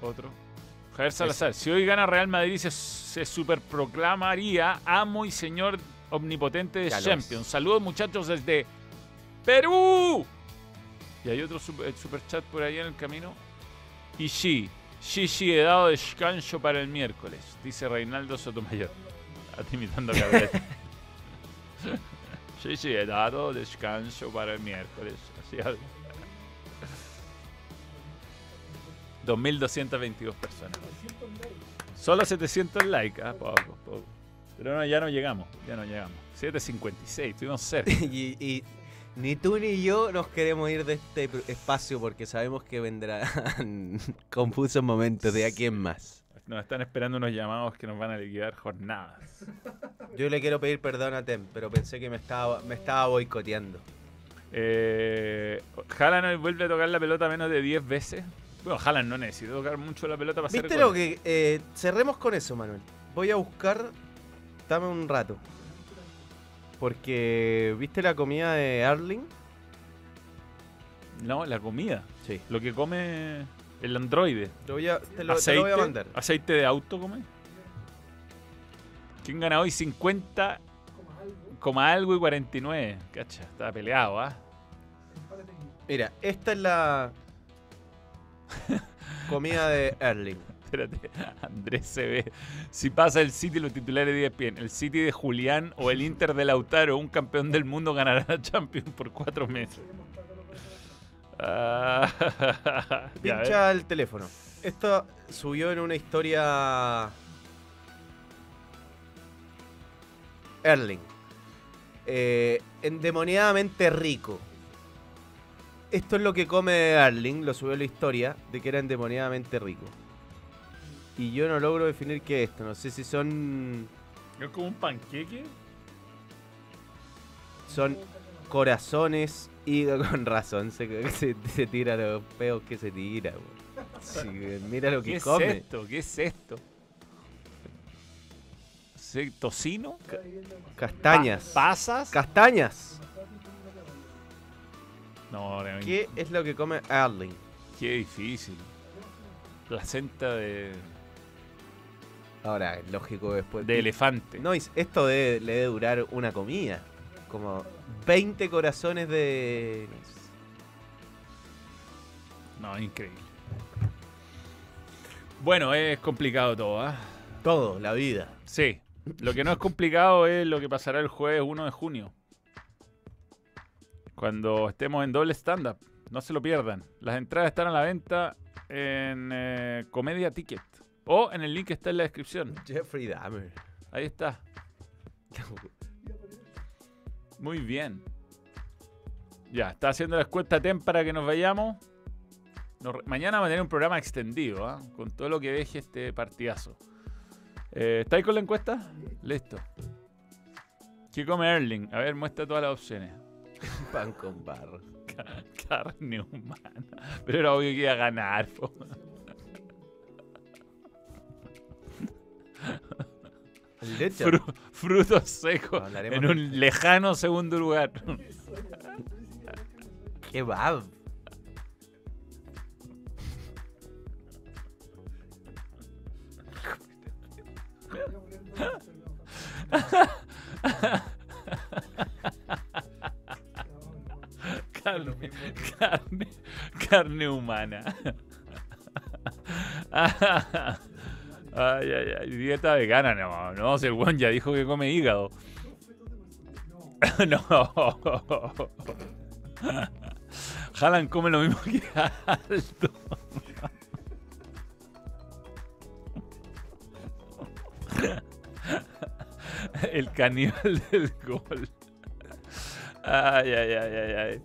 Otro. Javier Salazar, si hoy gana Real Madrid se, se superproclamaría amo y señor omnipotente de Champions. Saludos muchachos desde Perú. Y hay otro super, super chat por ahí en el camino. Y sí, sí, sí, he dado descanso para el miércoles, dice Reinaldo Sotomayor. <laughs> Está imitando a <laughs> sí, sí, he dado descanso para el miércoles. Así habla. <laughs> 2.222 personas. Solo 700 likes, ah, poco, poco. Pero no, ya no llegamos, ya no llegamos. 7.56, estuvimos cerca. <laughs> y, y ni tú ni yo nos queremos ir de este espacio porque sabemos que vendrán <laughs> confusos momentos de aquí en más. Nos están esperando unos llamados que nos van a liquidar jornadas. Yo le quiero pedir perdón a Tem, pero pensé que me estaba, me estaba boicoteando. Eh, Haaland hoy vuelve a tocar la pelota menos de 10 veces. Bueno, Haaland no necesita tocar mucho la pelota para ¿Viste lo que...? eh, cerremos con eso, Manuel. Voy a buscar... Dame un rato. Porque... ¿Viste la comida de Arling? No, la comida. Sí. Lo que come el androide. Lo voy a, te, lo, te aceite, lo voy a mandar. aceite de auto come. ¿Quién gana hoy? 50 coma algo y 49. Cacha, estaba peleado, ¿ah? Mira, esta es la... <laughs> comida de Erling. Espérate, <laughs> Andrés se ve. Si pasa el City, los titulares de ESPN. El City de Julián o el Inter de Lautaro, un campeón del mundo, ganará la Champions por cuatro meses. Ah. <laughs> Pincha el teléfono. Esto subió en una historia. Erling. Eh, endemoniadamente rico. Esto es lo que come Erling, lo subió en la historia, de que era endemoniadamente rico. Y yo no logro definir qué es esto. No sé si son. ¿Es como un panqueque? Son corazones y <laughs> con razón se, <laughs> se, se tira los peos que se tira. Sí, mira lo ¿Qué que es come. esto? ¿Qué es esto? ¿Sí, ¿Tocino? Castañas. Pa- ¿Pasas? Castañas. no, realmente. ¿Qué es lo que come Erling? Qué difícil. Placenta de, Ahora, lógico después. de elefante. No, esto debe- le debe durar una comida. Como 20 corazones de. No, increíble. Bueno, es complicado todo, ¿ah? Todo, la vida. Sí. Lo que no es complicado es lo que pasará el jueves 1 de junio. Cuando estemos en doble stand-up. No se lo pierdan. Las entradas están a la venta en eh, Comedia Ticket. O en el link que está en la descripción. Jeffrey Dahmer. Ahí está. Muy bien. Ya, está haciendo la escuesta TEM para que nos vayamos. Nos mañana vamos a tener un programa extendido, ¿ah? con todo lo que deje este partidazo. Eh, ¿Estáis con la encuesta? Listo. ¿Qué come Erling? A ver, muestra todas las opciones. <laughs> Pan con barro. Ca- Carne humana. Pero era obvio que iba a ganar. po. <laughs> Fru- frutos secos en un lejano segundo lugar. Kebab. carne, carne, carne humana. <laughs> Ay, ay, ay, dieta vegana, no, no, si ya dijo que come hígado. <laughs> No. Haaland come lo mismo que Aldo. El caníbal del gol. Ay, ay, ay, ay, ay.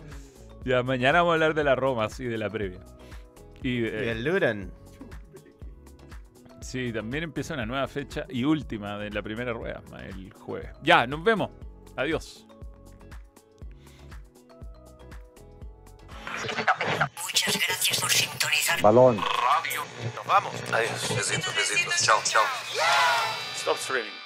Ya, mañana vamos a hablar de la Roma, sí, de la previa. Y, Y eh, el Luran. Sí, también empieza una nueva fecha y última de la primera rueda, el jueves. Ya, nos vemos. Adiós. Muchas gracias por sintonizar. balón. Nos vamos. Adiós. Besitos, besitos. Chao, chao. Stop streaming.